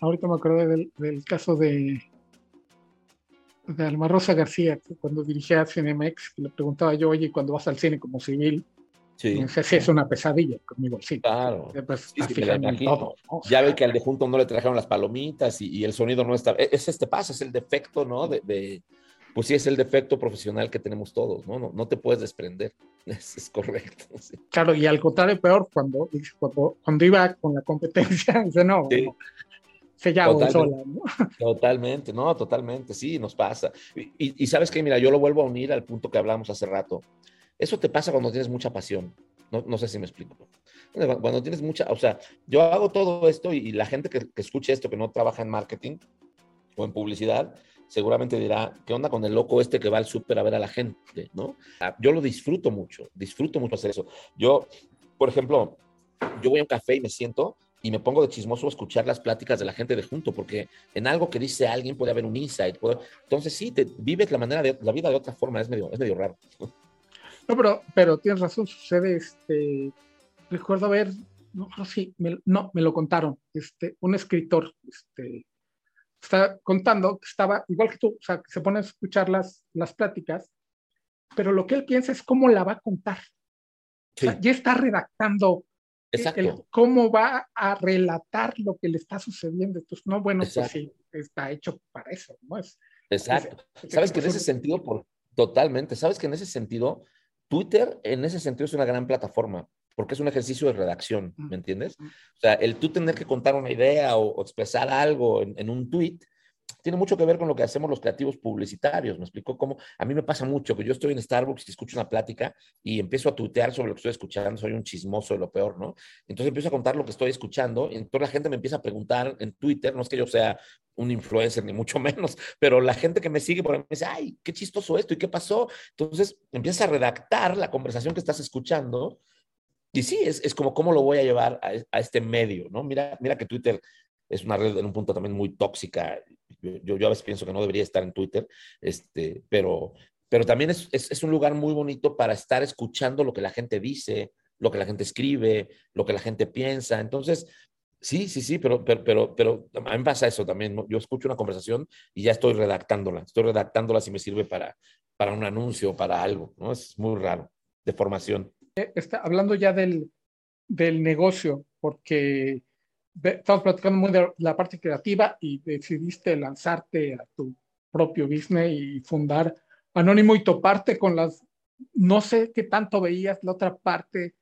ahorita me acordé del, del caso de, de Alma Rosa García, cuando dirigía Cinemex, le preguntaba yo, oye, cuando vas al cine como civil, Sí. Si es una pesadilla conmigo, sí. Claro. Pues, sí, sí, todo, ¿no? Ya ve que al de junto no le trajeron las palomitas y, y, el sonido no está. Es este paso, es el defecto, ¿no? De, de, pues sí, es el defecto profesional que tenemos todos, ¿no? No, no te puedes desprender. Es, es correcto. Sí. Claro, y al contrario, peor, cuando, cuando, cuando iba con la competencia, dice, no, sí. no se llama sola, ¿no? Totalmente, no, totalmente, sí, nos pasa. Y, y, y sabes que, mira, yo lo vuelvo a unir al punto que hablamos hace rato. Eso te pasa cuando tienes mucha pasión. No, no, sé si me explico. Cuando tienes mucha, o sea, yo hago todo esto y, la gente que, que, escuche esto, que no trabaja en marketing o en publicidad, seguramente dirá, ¿qué onda con el loco este que va al súper a ver a la gente? ¿no? Yo lo disfruto mucho, disfruto mucho hacer eso. Yo, por ejemplo, yo voy a un café y me siento y me pongo de chismoso a escuchar las pláticas de la gente de junto, porque en algo que dice alguien puede haber un insight. Entonces, sí, te vives la, manera de, la vida de otra forma, es medio, es medio raro. Pero, pero tienes razón, sucede, este, recuerdo haber, no, no sí, me, no, me lo contaron, este, un escritor, este, está contando que estaba, igual que tú, o sea, que se pone a escuchar las, las pláticas, pero lo que él piensa es cómo la va a contar. Sí. O sea, ya está redactando el, cómo va a relatar lo que le está sucediendo. Entonces, no, bueno, Exacto. pues sí, está hecho para eso, ¿no? Es, Exacto. Es, Sabes que en ese sentido, por, totalmente, sabes que en ese sentido, Twitter en ese sentido es una gran plataforma, porque es un ejercicio de redacción, ¿me entiendes? O sea, el tú tener que contar una idea o, o expresar algo en, en, un tweet tiene mucho que ver con lo que hacemos los creativos publicitarios. Me explicó cómo, a mí me pasa mucho que yo estoy en Starbucks y escucho una plática y empiezo a tuitear sobre lo que estoy escuchando, soy un chismoso de lo peor, ¿no? Entonces empiezo a contar lo que estoy escuchando y entonces la gente me empieza a preguntar en Twitter, no es que yo sea un influencer, ni mucho menos, pero la gente que me sigue por ahí me dice, ay, qué chistoso esto y qué pasó. Entonces empiezas a redactar la conversación que estás escuchando y sí, es, es como cómo lo voy a llevar a, a, este medio, ¿no? Mira, mira que Twitter es una red en un punto también muy tóxica. Yo, yo a veces pienso que no debería estar en Twitter, este, pero, pero también es, es, es, un lugar muy bonito para estar escuchando lo que la gente dice, lo que la gente escribe, lo que la gente piensa. Entonces, sí, sí, sí, pero, pero, pero, pero a mí me pasa eso también. Yo escucho una conversación y ya estoy redactándola. Estoy redactándola si me sirve para, para un anuncio, para algo, ¿no? Es muy raro, de formación. Eh, está hablando ya del, del negocio, porque estamos platicando muy de la parte creativa y decidiste lanzarte a tu propio business y fundar Anónimo y toparte con las, no sé qué tanto veías la otra parte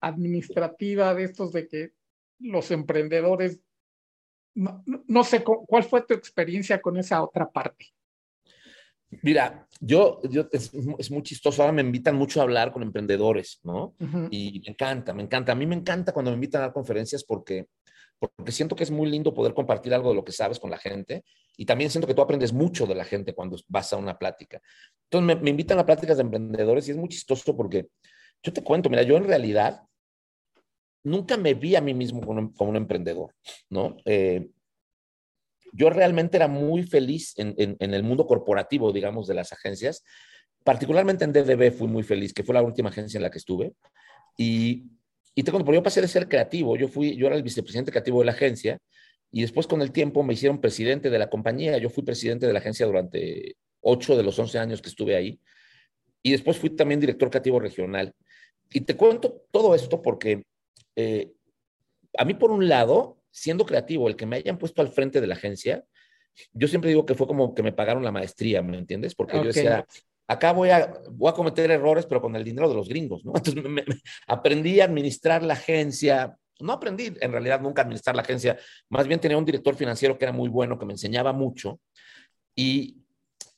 administrativa de estos de que los emprendedores, no, no sé cuál fue tu experiencia con esa otra parte. Mira, yo, yo es, es, muy chistoso, ahora me invitan mucho a hablar con emprendedores, ¿no? Uh -huh. Y me encanta, me encanta. A mí me encanta cuando me invitan a dar conferencias porque porque siento que es muy lindo poder compartir algo de lo que sabes con la gente y también siento que tú aprendes mucho de la gente cuando vas a una plática. Entonces me, me invitan a pláticas de emprendedores y es muy chistoso porque yo te cuento, mira, yo en realidad nunca me vi a mí mismo como un, como un emprendedor, ¿no? Eh, yo realmente era muy feliz en, en, en, el mundo corporativo, digamos, de las agencias. Particularmente en DDB fui muy feliz, que fue la última agencia en la que estuve. Y y te cuento, porque yo pasé de ser creativo, yo fui, yo era el vicepresidente creativo de la agencia y después con el tiempo me hicieron presidente de la compañía. Yo fui presidente de la agencia durante ocho de los once años que estuve ahí y después fui también director creativo regional. Y te cuento todo esto porque eh, a mí por un lado, siendo creativo, el que me hayan puesto al frente de la agencia, yo siempre digo que fue como que me pagaron la maestría, ¿me entiendes? Porque okay. yo decía, acá voy a, voy a cometer errores, pero con el dinero de los gringos, ¿no? Entonces me, me, aprendí a administrar la agencia. No aprendí en realidad nunca a administrar la agencia, más bien tenía un director financiero que era muy bueno, que me enseñaba mucho. Y,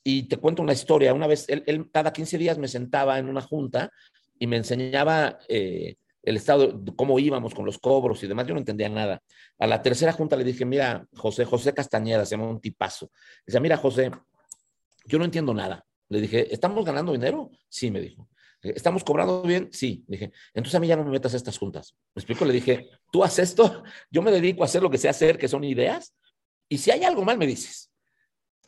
y te cuento una historia. Una vez, él, él, cada 15 días me sentaba en una junta y me enseñaba eh, el estado, cómo íbamos con los cobros y demás. Yo no entendía nada. A la tercera junta le dije, mira, José, José Castañeda, se llama un tipazo. Dice, mira, José, yo no entiendo nada le dije, ¿estamos ganando dinero? Sí, me dijo. ¿Estamos cobrando bien? Sí. Le dije, entonces a mí ya no me metas a estas juntas. ¿Me explico? Le dije, tú haces esto, yo me dedico a hacer lo que sé hacer, que son ideas, y si hay algo mal, me dices.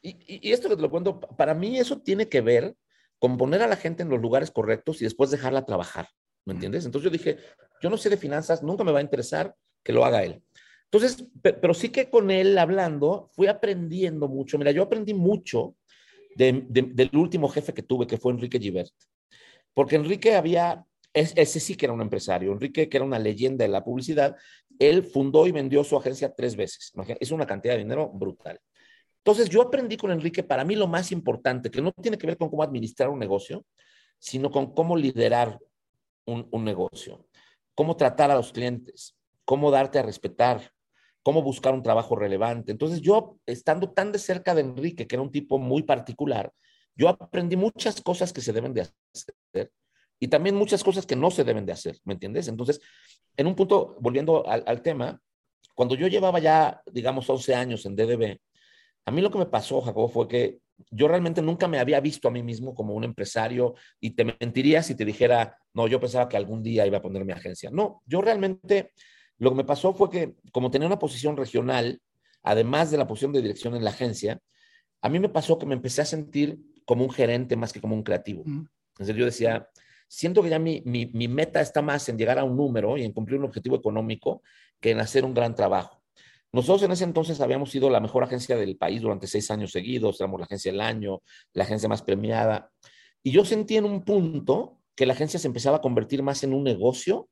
Y, y, y esto que te lo cuento, para mí eso tiene que ver con poner a la gente en los lugares correctos y después dejarla trabajar. ¿Me entiendes? Entonces yo dije, yo no sé de finanzas, nunca me va a interesar que lo haga él. Entonces, pero sí que con él hablando, fui aprendiendo mucho. Mira, yo aprendí mucho de, de, del último jefe que tuve, que fue Enrique Givert. Porque Enrique había, es, ese sí que era un empresario, Enrique, que era una leyenda de la publicidad, él fundó y vendió su agencia tres veces. Es una cantidad de dinero brutal. Entonces yo aprendí con Enrique, para mí lo más importante, que no tiene que ver con cómo administrar un negocio, sino con cómo liderar un, un negocio, cómo tratar a los clientes, cómo darte a respetar, cómo buscar un trabajo relevante. Entonces yo, estando tan de cerca de Enrique, que era un tipo muy particular, yo aprendí muchas cosas que se deben de hacer y también muchas cosas que no se deben de hacer, ¿me entiendes? Entonces, en un punto, volviendo al, tema, cuando yo llevaba ya, digamos, 11 años en DDB, a mí lo que me pasó, Jacobo, fue que yo realmente nunca me había visto a mí mismo como un empresario y te mentiría si te dijera, no, yo pensaba que algún día iba a poner mi agencia. No, yo realmente lo que me pasó fue que, como tenía una posición regional, además de la posición de dirección en la agencia, a mí me pasó que me empecé a sentir como un gerente más que como un creativo. Mm. Entonces yo decía, siento que ya mi, mi, mi, meta está más en llegar a un número y en cumplir un objetivo económico que en hacer un gran trabajo. Nosotros en ese entonces habíamos sido la mejor agencia del país durante seis años seguidos, éramos la agencia del año, la agencia más premiada. Y yo sentí en un punto que la agencia se empezaba a convertir más en un negocio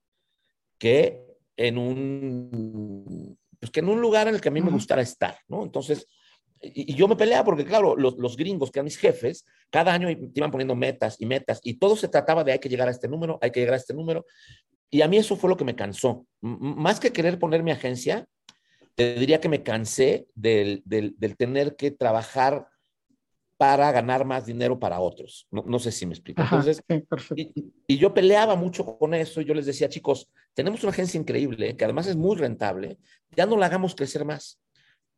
que en un, pues que en un lugar en el que a mí me gustara estar, ¿no? Entonces, y, y yo me peleaba porque, claro, los, los, gringos, que eran mis jefes, cada año te iban poniendo metas y metas, y todo se trataba de hay que llegar a este número, hay que llegar a este número, y a mí eso fue lo que me cansó. M más que querer poner mi agencia, te diría que me cansé del, del, del tener que trabajar para ganar más dinero para otros. No, no sé si me explico. Entonces, y, y, yo peleaba mucho con eso. Y yo les decía, chicos, tenemos una agencia increíble que además es muy rentable. Ya no la hagamos crecer más.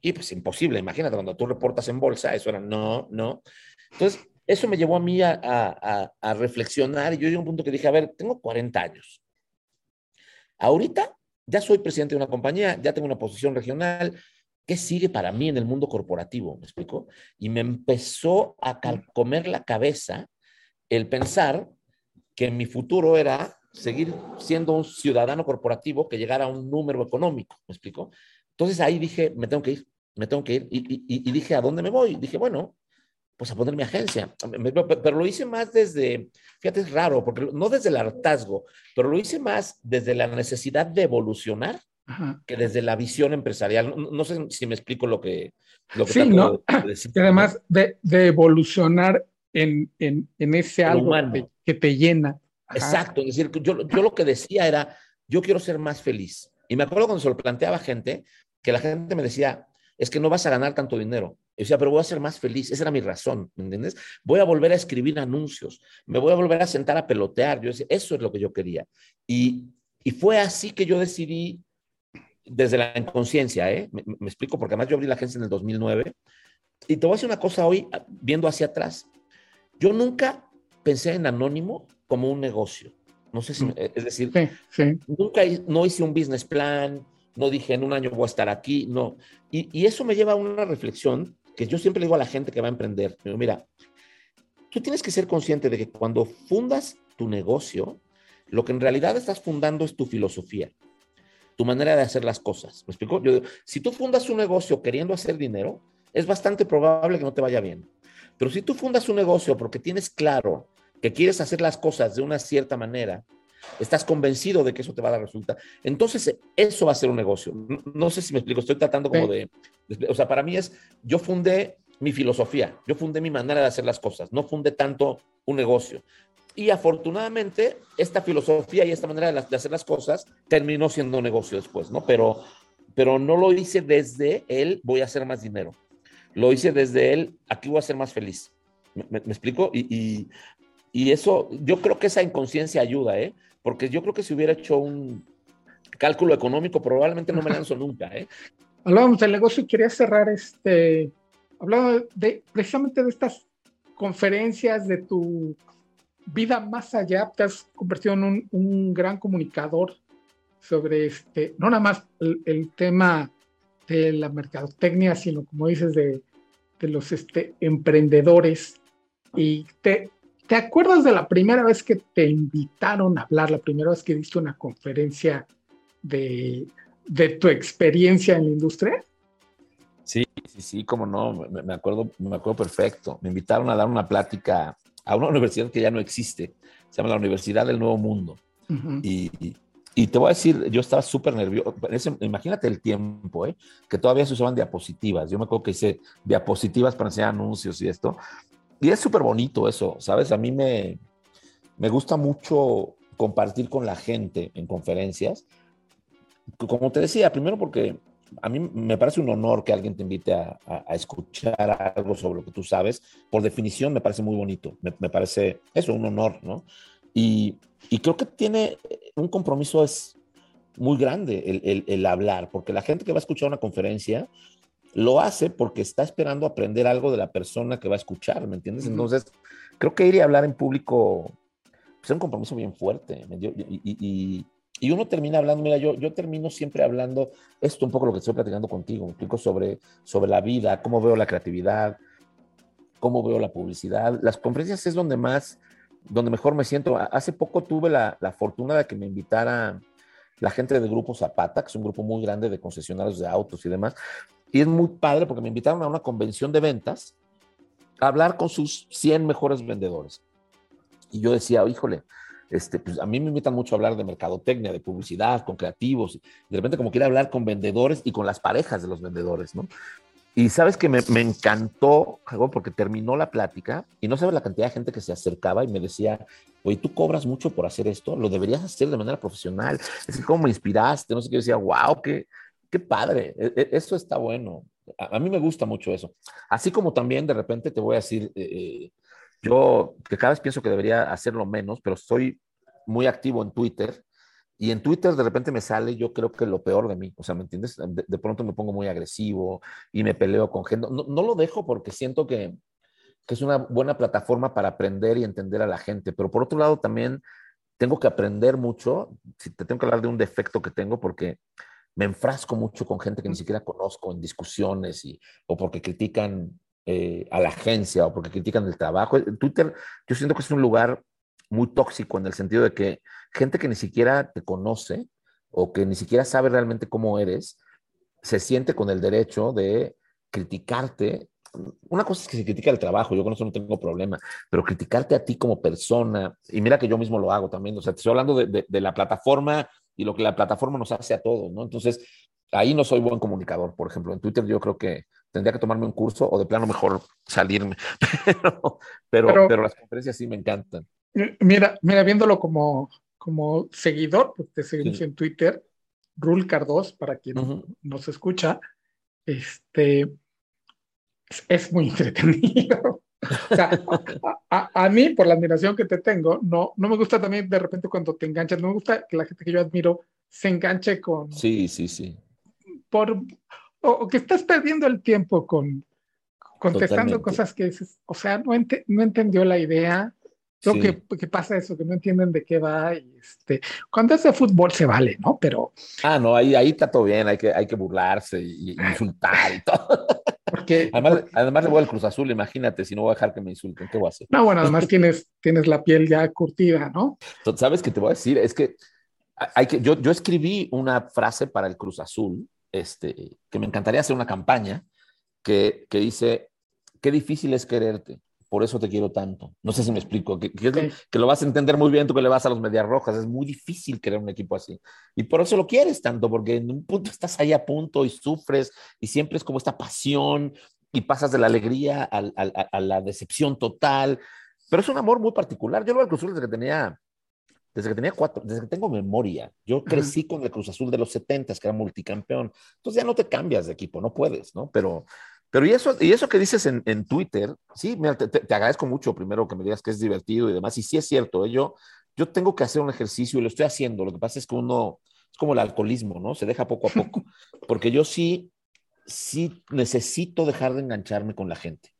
Y pues imposible. Imagínate cuando tú reportas en bolsa, eso era no, no. Entonces, eso me llevó a mí a, a, a reflexionar. Y yo llegué a un punto que dije, a ver, tengo 40 años. Ahorita ya soy presidente de una compañía, ya tengo una posición regional, ¿qué sigue para mí en el mundo corporativo? ¿Me explico? Y me empezó a comer la cabeza el pensar que mi futuro era seguir siendo un ciudadano corporativo que llegara a un número económico, ¿me explico? Entonces ahí dije, me tengo que ir, me tengo que ir. Y, y, y dije, ¿a dónde me voy? Dije, bueno, pues a poner mi agencia. Pero lo hice más desde, fíjate, es raro, porque no desde el hartazgo, pero lo hice más desde la necesidad de evolucionar que desde la visión empresarial. No, sé si me explico lo que, lo que sí, ¿no? decir. Y además de, de evolucionar en, en, en, ese algo que, que, te llena. Ajá. Exacto, es decir, yo, yo lo que decía era, yo quiero ser más feliz. Y me acuerdo cuando se lo planteaba a gente, que la gente me decía, es que no vas a ganar tanto dinero. Yo decía, pero voy a ser más feliz. Esa era mi razón, ¿me entiendes? Voy a volver a escribir anuncios, me voy a volver a sentar a pelotear. Yo decía, eso es lo que yo quería. Y, y fue así que yo decidí desde la inconsciencia, ¿eh? Me, me, explico, porque además yo abrí la agencia en el 2009. Y te voy a decir una cosa hoy, viendo hacia atrás. Yo nunca pensé en Anónimo como un negocio. No sé si, mm. es decir, sí, sí. nunca no hice un business plan, no dije en un año voy a estar aquí, no. Y, eso me lleva a una reflexión que yo siempre le digo a la gente que va a emprender. Mira, tú tienes que ser consciente de que cuando fundas tu negocio, lo que en realidad estás fundando es tu filosofía tu manera de hacer las cosas. ¿Me explico? Yo, si tú fundas un negocio queriendo hacer dinero, es bastante probable que no te vaya bien. Pero si tú fundas un negocio porque tienes claro que quieres hacer las cosas de una cierta manera, estás convencido de que eso te va a dar resultado, entonces eso va a ser un negocio. No, no sé si me explico, estoy tratando como de, de, o sea, para mí es, yo fundé mi filosofía, yo fundé mi manera de hacer las cosas, no fundé tanto un negocio. Y afortunadamente, esta filosofía y esta manera de, las, de, hacer las cosas terminó siendo un negocio después, ¿no? Pero, pero no lo hice desde él, voy a hacer más dinero. Lo hice desde él, aquí voy a ser más feliz. ¿Me, me, me explico? Y, y, y, eso, yo creo que esa inconsciencia ayuda, ¿eh? Porque yo creo que si hubiera hecho un cálculo económico, probablemente no me lanzo nunca, ¿eh? Hablábamos del negocio y quería cerrar este, hablaba de precisamente de estas conferencias de tu vida más allá, te has convertido en un, un gran comunicador sobre este, no nada más el, el, tema de la mercadotecnia, sino como dices, de, de los este, emprendedores. Y te, ¿te acuerdas de la primera vez que te invitaron a hablar, la primera vez que diste una conferencia de, de tu experiencia en la industria? Sí, sí, sí, cómo no, me, me, acuerdo, me acuerdo perfecto. Me invitaron a dar una plática a una universidad que ya no existe, se llama la Universidad del Nuevo Mundo. Uh -huh. y, y, te voy a decir, yo estaba súper nervioso. Imagínate el tiempo, ¿eh? que todavía se usaban diapositivas. Yo me acuerdo que hice diapositivas para enseñar anuncios y esto. Y es súper bonito eso, ¿sabes? A mí me, me gusta mucho compartir con la gente en conferencias. Como te decía, primero porque a mí me parece un honor que alguien te invite a, escuchar algo sobre lo que tú sabes. Por definición, me parece muy bonito. Me, parece eso, un honor, ¿no? Y, y, creo que tiene un compromiso es muy grande el, hablar, porque la gente que va a escuchar una conferencia lo hace porque está esperando aprender algo de la persona que va a escuchar, ¿me entiendes? Uh -huh. Entonces, creo que ir y hablar en público pues, es un compromiso bien fuerte. Y, y, y uno termina hablando, mira, yo, yo termino siempre hablando esto un poco lo que estoy platicando contigo, me explico sobre, sobre la vida, cómo veo la creatividad, cómo veo la publicidad. Las conferencias es donde más, donde mejor me siento. Hace poco tuve la, la fortuna de que me invitara la gente del grupo Zapata, que es un grupo muy grande de concesionarios de autos y demás. Y es muy padre porque me invitaron a una convención de ventas a hablar con sus 100 mejores vendedores. Y yo decía, híjole, este, pues a mí me invitan mucho a hablar de mercadotecnia, de publicidad, con creativos, de repente como quiere hablar con vendedores y con las parejas de los vendedores, ¿no? Y sabes que me, me encantó, porque terminó la plática y no sabes la cantidad de gente que se acercaba y me decía, oye, tú cobras mucho por hacer esto, lo deberías hacer de manera profesional, es que cómo me inspiraste, no sé qué, decía, wow, qué, qué padre, e, e, eso está bueno. A, mí me gusta mucho eso. Así como también de repente te voy a decir, eh, eh, yo que cada vez pienso que debería hacerlo menos, pero estoy muy activo en Twitter y en Twitter de repente me sale, yo creo que lo peor de mí, o sea, ¿me entiendes? De, pronto me pongo muy agresivo y me peleo con gente. No, no lo dejo porque siento que, que, es una buena plataforma para aprender y entender a la gente, pero por otro lado también tengo que aprender mucho, si te tengo que hablar de un defecto que tengo, porque me enfrasco mucho con gente que ni siquiera conozco en discusiones y, o porque critican eh, a la agencia o porque critican el trabajo. Twitter, yo siento que es un lugar muy tóxico en el sentido de que gente que ni siquiera te conoce o que ni siquiera sabe realmente cómo eres, se siente con el derecho de criticarte. Una cosa es que se critica el trabajo, yo con eso no tengo problema, pero criticarte a ti como persona, y mira que yo mismo lo hago también, o sea, te estoy hablando de, de, la plataforma y lo que la plataforma nos hace a todos, ¿no? Entonces, ahí no soy buen comunicador, por ejemplo, en Twitter yo creo que tendría que tomarme un curso o de plano mejor salirme, pero, pero, pero las conferencias sí me encantan. Mira, mira, viéndolo como, como seguidor, pues te seguimos en Twitter, Rul Cardos, para quien nos escucha, este es, muy entretenido. O sea, a, mí, por la admiración que te tengo, no, no me gusta también de repente cuando te enganchas, no me gusta que la gente que yo admiro se enganche con... Sí, sí, sí. Por, o, que estás perdiendo el tiempo con contestando cosas que dices, o sea, no, no entendió la idea, Creo que, pasa eso, que no entienden de qué va. Y este, cuando es de fútbol se vale, ¿no? Pero. Ah, no, ahí, ahí está todo bien, hay que, hay que burlarse y, insultar y todo. Porque, además, además le voy al Cruz Azul, imagínate, si no voy a dejar que me insulten, ¿qué voy a hacer? No, bueno, además tienes, tienes la piel ya curtida, ¿no? ¿Sabes qué te voy a decir? Es que, hay que yo, yo escribí una frase para el Cruz Azul, este, que me encantaría hacer una campaña que, que dice, qué difícil es quererte por eso te quiero tanto. No sé si me explico, que, que, lo vas a entender muy bien tú que le vas a los Medias Rojas. Es muy difícil querer un equipo así. Y por eso lo quieres tanto, porque en un punto estás ahí a punto y sufres y siempre es como esta pasión y pasas de la alegría a, la decepción total. Pero es un amor muy particular. Yo lo al Cruz Azul desde que tenía, desde que tenía cuatro, desde que tengo memoria. Yo crecí con el Cruz Azul de los 70, que era multicampeón. Entonces ya no te cambias de equipo, no puedes, ¿no? Pero pero y eso, y eso que dices en, en Twitter, sí, mira, te, te, agradezco mucho primero que me digas que es divertido y demás, y sí es cierto, ¿eh? yo, yo tengo que hacer un ejercicio y lo estoy haciendo, lo que pasa es que uno, es como el alcoholismo, ¿no? Se deja poco a poco, porque yo sí, sí necesito dejar de engancharme con la gente.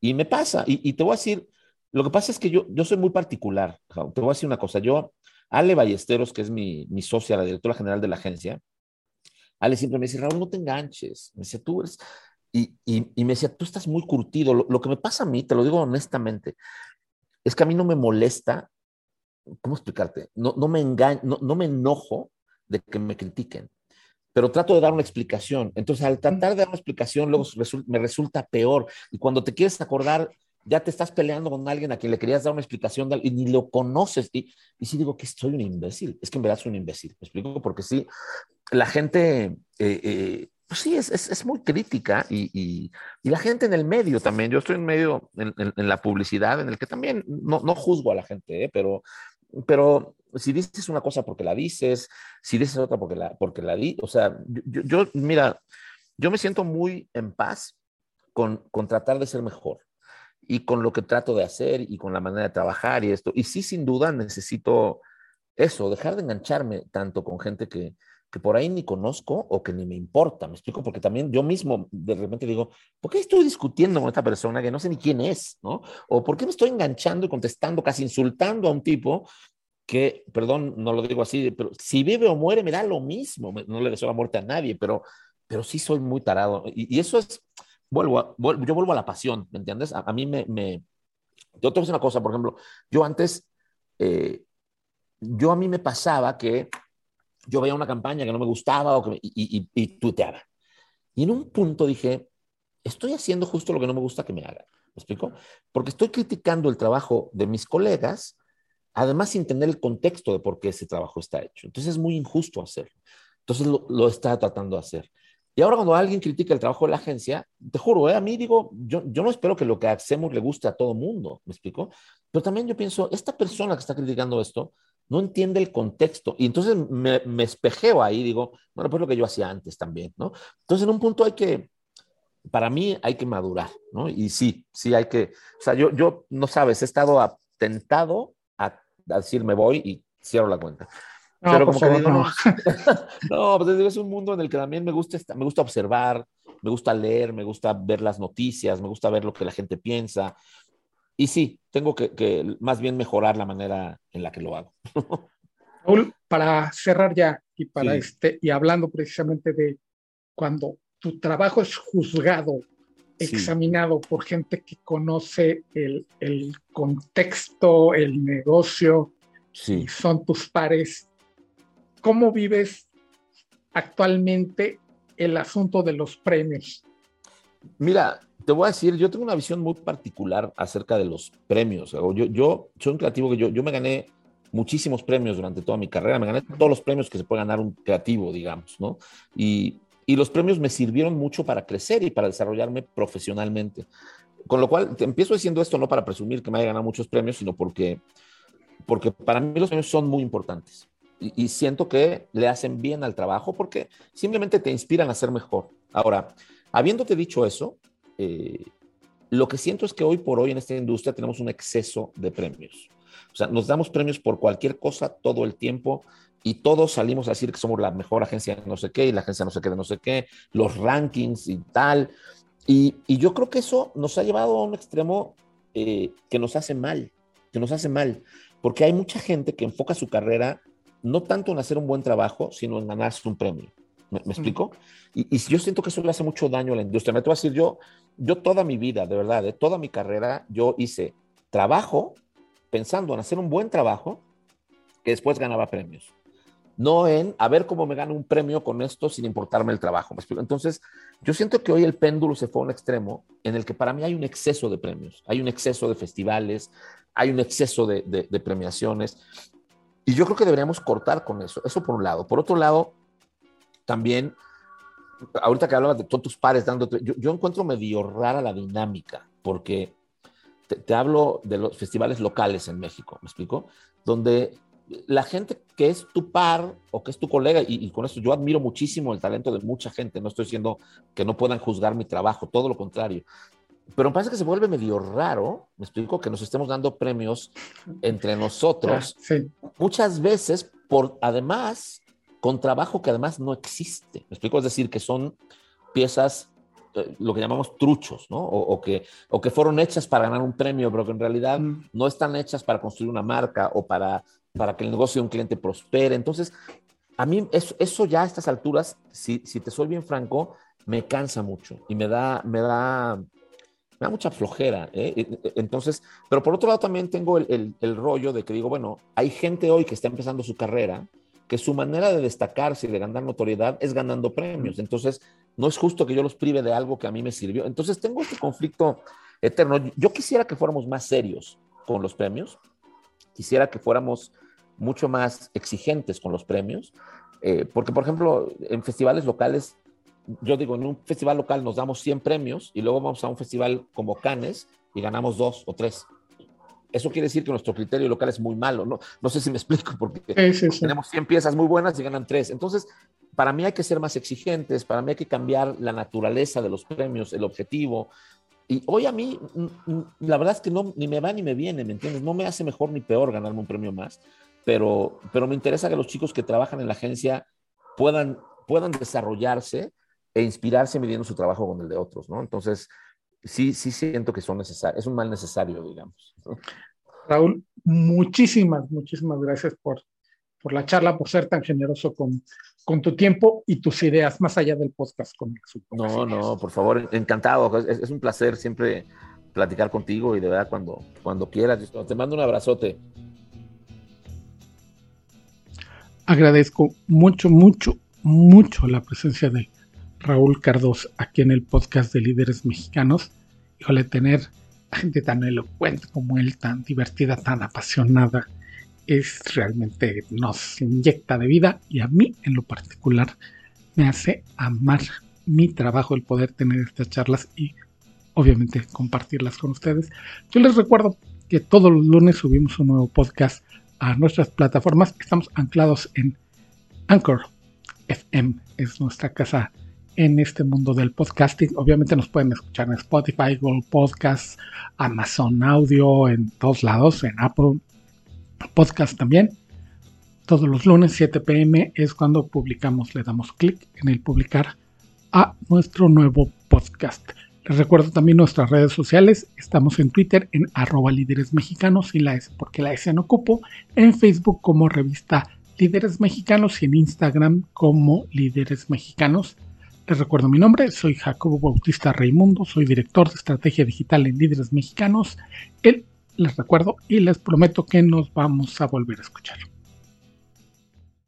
Y me pasa, y, y te voy a decir, lo que pasa es que yo, yo soy muy particular, te voy a decir una cosa, yo, Ale Ballesteros, que es mi, mi socia, la directora general de la agencia, Ale siempre me dice, Raúl, no te enganches. Me dice, tú eres, y, me decía, tú estás muy curtido. Lo, que me pasa a mí, te lo digo honestamente, es que a mí no me molesta, ¿cómo explicarte? No, no me engaño, no, me enojo de que me critiquen, pero trato de dar una explicación. Entonces, al tratar de dar una explicación, luego me resulta peor. Y cuando te quieres acordar, ya te estás peleando con alguien a quien le querías dar una explicación y ni lo conoces. Y, y sí digo que soy un imbécil. Es que en verdad soy un imbécil. ¿Me explico? Porque sí, la gente eh, eh, pues sí, es, es, es muy crítica y, y, y, la gente en el medio también. Yo estoy en medio, en, en, la publicidad, en el que también no, no juzgo a la gente, ¿eh? pero, pero si dices una cosa porque la dices, si dices otra porque la, porque la di, o sea, yo, mira, yo me siento muy en paz con, con tratar de ser mejor y con lo que trato de hacer y con la manera de trabajar y esto. Y sí, sin duda necesito eso, dejar de engancharme tanto con gente que, que por ahí ni conozco o que ni me importa, me explico, porque también yo mismo de repente digo, ¿por qué estoy discutiendo con esta persona que no sé ni quién es, ¿no? O ¿por qué me estoy enganchando y contestando, casi insultando a un tipo que, perdón, no lo digo así, pero si vive o muere me da lo mismo, no le deseo la muerte a nadie, pero, pero sí soy muy tarado. Y, eso es, vuelvo, yo vuelvo a la pasión, ¿me entiendes? A, mí me, me, yo te voy a decir una cosa, por ejemplo, yo antes, eh, yo a mí me pasaba que yo veía una campaña que no me gustaba o que y, y, y, tuteaba. Y en un punto dije, estoy haciendo justo lo que no me gusta que me hagan. ¿Me explico? Porque estoy criticando el trabajo de mis colegas, además sin tener el contexto de por qué ese trabajo está hecho. Entonces es muy injusto hacerlo. Entonces lo, lo está tratando de hacer. Y ahora cuando alguien critica el trabajo de la agencia, te juro, ¿eh? a mí digo, yo, yo no espero que lo que hacemos le guste a todo mundo, ¿me explico? Pero también yo pienso, esta persona que está criticando esto, no entiende el contexto. Y entonces me, me espejeo ahí, digo, bueno, pues lo que yo hacía antes también, ¿no? Entonces en un punto hay que, para mí hay que madurar, ¿no? Y sí, sí hay que, o sea, yo, yo no sabes, he estado atentado a, decir me voy y cierro la cuenta. No, Pero como que digo, no, no pues es un mundo en el que también me gusta, me gusta observar, me gusta leer, me gusta ver las noticias, me gusta ver lo que la gente piensa. Y sí, tengo que, que más bien mejorar la manera en la que lo hago. Raúl, para cerrar ya y para este, y hablando precisamente de cuando tu trabajo es juzgado, examinado por gente que conoce el, el contexto, el negocio, sí. y son tus pares. ¿Cómo vives actualmente el asunto de los premios? Mira, te voy a decir, yo tengo una visión muy particular acerca de los premios. Yo, yo soy un creativo que yo, yo me gané muchísimos premios durante toda mi carrera, me gané todos los premios que se puede ganar un creativo, digamos, ¿no? Y, y los premios me sirvieron mucho para crecer y para desarrollarme profesionalmente. Con lo cual, te empiezo diciendo esto no para presumir que me haya ganado muchos premios, sino porque, porque para mí los premios son muy importantes. Y, siento que le hacen bien al trabajo porque simplemente te inspiran a ser mejor. Ahora, habiéndote dicho eso, eh, lo que siento es que hoy por hoy en esta industria tenemos un exceso de premios. O sea, nos damos premios por cualquier cosa todo el tiempo y todos salimos a decir que somos la mejor agencia de no sé qué y la agencia no sé qué de no sé qué, los rankings y tal. Y, yo creo que eso nos ha llevado a un extremo eh, que nos hace mal, que nos hace mal, porque hay mucha gente que enfoca su carrera no tanto en hacer un buen trabajo, sino en ganarse un premio. ¿Me, explico? Y, y, yo siento que eso le hace mucho daño a la industria. Me tengo a decir, yo, yo toda mi vida, de verdad, de toda mi carrera, yo hice trabajo pensando en hacer un buen trabajo que después ganaba premios no en a ver cómo me gano un premio con esto sin importarme el trabajo. Entonces, yo siento que hoy el péndulo se fue a un extremo en el que para mí hay un exceso de premios, hay un exceso de festivales, hay un exceso de, premiaciones. Y yo creo que deberíamos cortar con eso. Eso por un lado. Por otro lado, también, ahorita que hablabas de todos tus pares dándote, yo, encuentro medio rara la dinámica, porque te, te, hablo de los festivales locales en México, ¿me explico? Donde la gente que es tu par o que es tu colega, y, con esto yo admiro muchísimo el talento de mucha gente, no estoy diciendo que no puedan juzgar mi trabajo, todo lo contrario, pero me parece que se vuelve medio raro, me explico, que nos estemos dando premios entre nosotros, muchas veces por, además, con trabajo que además no existe, me explico, es decir, que son piezas eh, lo que llamamos truchos, ¿no? O, que, o que fueron hechas para ganar un premio, pero que en realidad mm. no están hechas para construir una marca o para para que el negocio de un cliente prospere. Entonces, a mí eso, ya a estas alturas, si, si, te soy bien franco, me cansa mucho y me da, me da, me da mucha flojera. ¿eh? Entonces, pero por otro lado también tengo el, el, rollo de que digo, bueno, hay gente hoy que está empezando su carrera que su manera de destacarse y de ganar notoriedad es ganando premios. Entonces, no es justo que yo los prive de algo que a mí me sirvió. Entonces, tengo este conflicto eterno. Yo quisiera que fuéramos más serios con los premios. Quisiera que fuéramos mucho más exigentes con los premios, eh, porque por ejemplo, en festivales locales, yo digo, en un festival local nos damos 100 premios y luego vamos a un festival como Cannes y ganamos dos o tres. Eso quiere decir que nuestro criterio local es muy malo, ¿no? No sé si me explico, porque tenemos 100 piezas muy buenas y ganan tres. Entonces, para mí hay que ser más exigentes, para mí hay que cambiar la naturaleza de los premios, el objetivo. Y hoy a mí, la verdad es que no, ni me va ni me viene, ¿me entiendes? No me hace mejor ni peor ganarme un premio más pero, pero me interesa que los chicos que trabajan en la agencia puedan, puedan desarrollarse e inspirarse midiendo su trabajo con el de otros, ¿no? Entonces, sí, sí siento que son necesarios, es un mal necesario, digamos. Raúl, muchísimas, muchísimas gracias por, por la charla, por ser tan generoso con, con tu tiempo y tus ideas, más allá del podcast conmigo. No, no, por favor, encantado. Es, es, un placer siempre platicar contigo y de verdad cuando, cuando quieras. Te mando un abrazote agradezco mucho, mucho, mucho la presencia de Raúl Cardos aquí en el podcast de líderes mexicanos. Híjole, tener gente tan elocuente como él, tan divertida, tan apasionada, es realmente nos inyecta de vida y a mí en lo particular me hace amar mi trabajo el poder tener estas charlas y obviamente compartirlas con ustedes. Yo les recuerdo que todos los lunes subimos un nuevo podcast a nuestras plataformas. Estamos anclados en Anchor FM, es nuestra casa en este mundo del podcasting. Obviamente nos pueden escuchar en Spotify, Google Podcasts, Amazon Audio, en todos lados, en Apple Podcast también. Todos los lunes 7 pm es cuando publicamos, le damos clic en el publicar a nuestro nuevo podcast. Les recuerdo también nuestras redes sociales. Estamos en Twitter en arroba líderes mexicanos y la S porque la S no ocupo. En Facebook como revista Líderes Mexicanos y en Instagram como Líderes Mexicanos. Les recuerdo mi nombre, soy Jacobo Bautista Raimundo, soy director de estrategia digital en Líderes Mexicanos. les recuerdo y les prometo que nos vamos a volver a escuchar.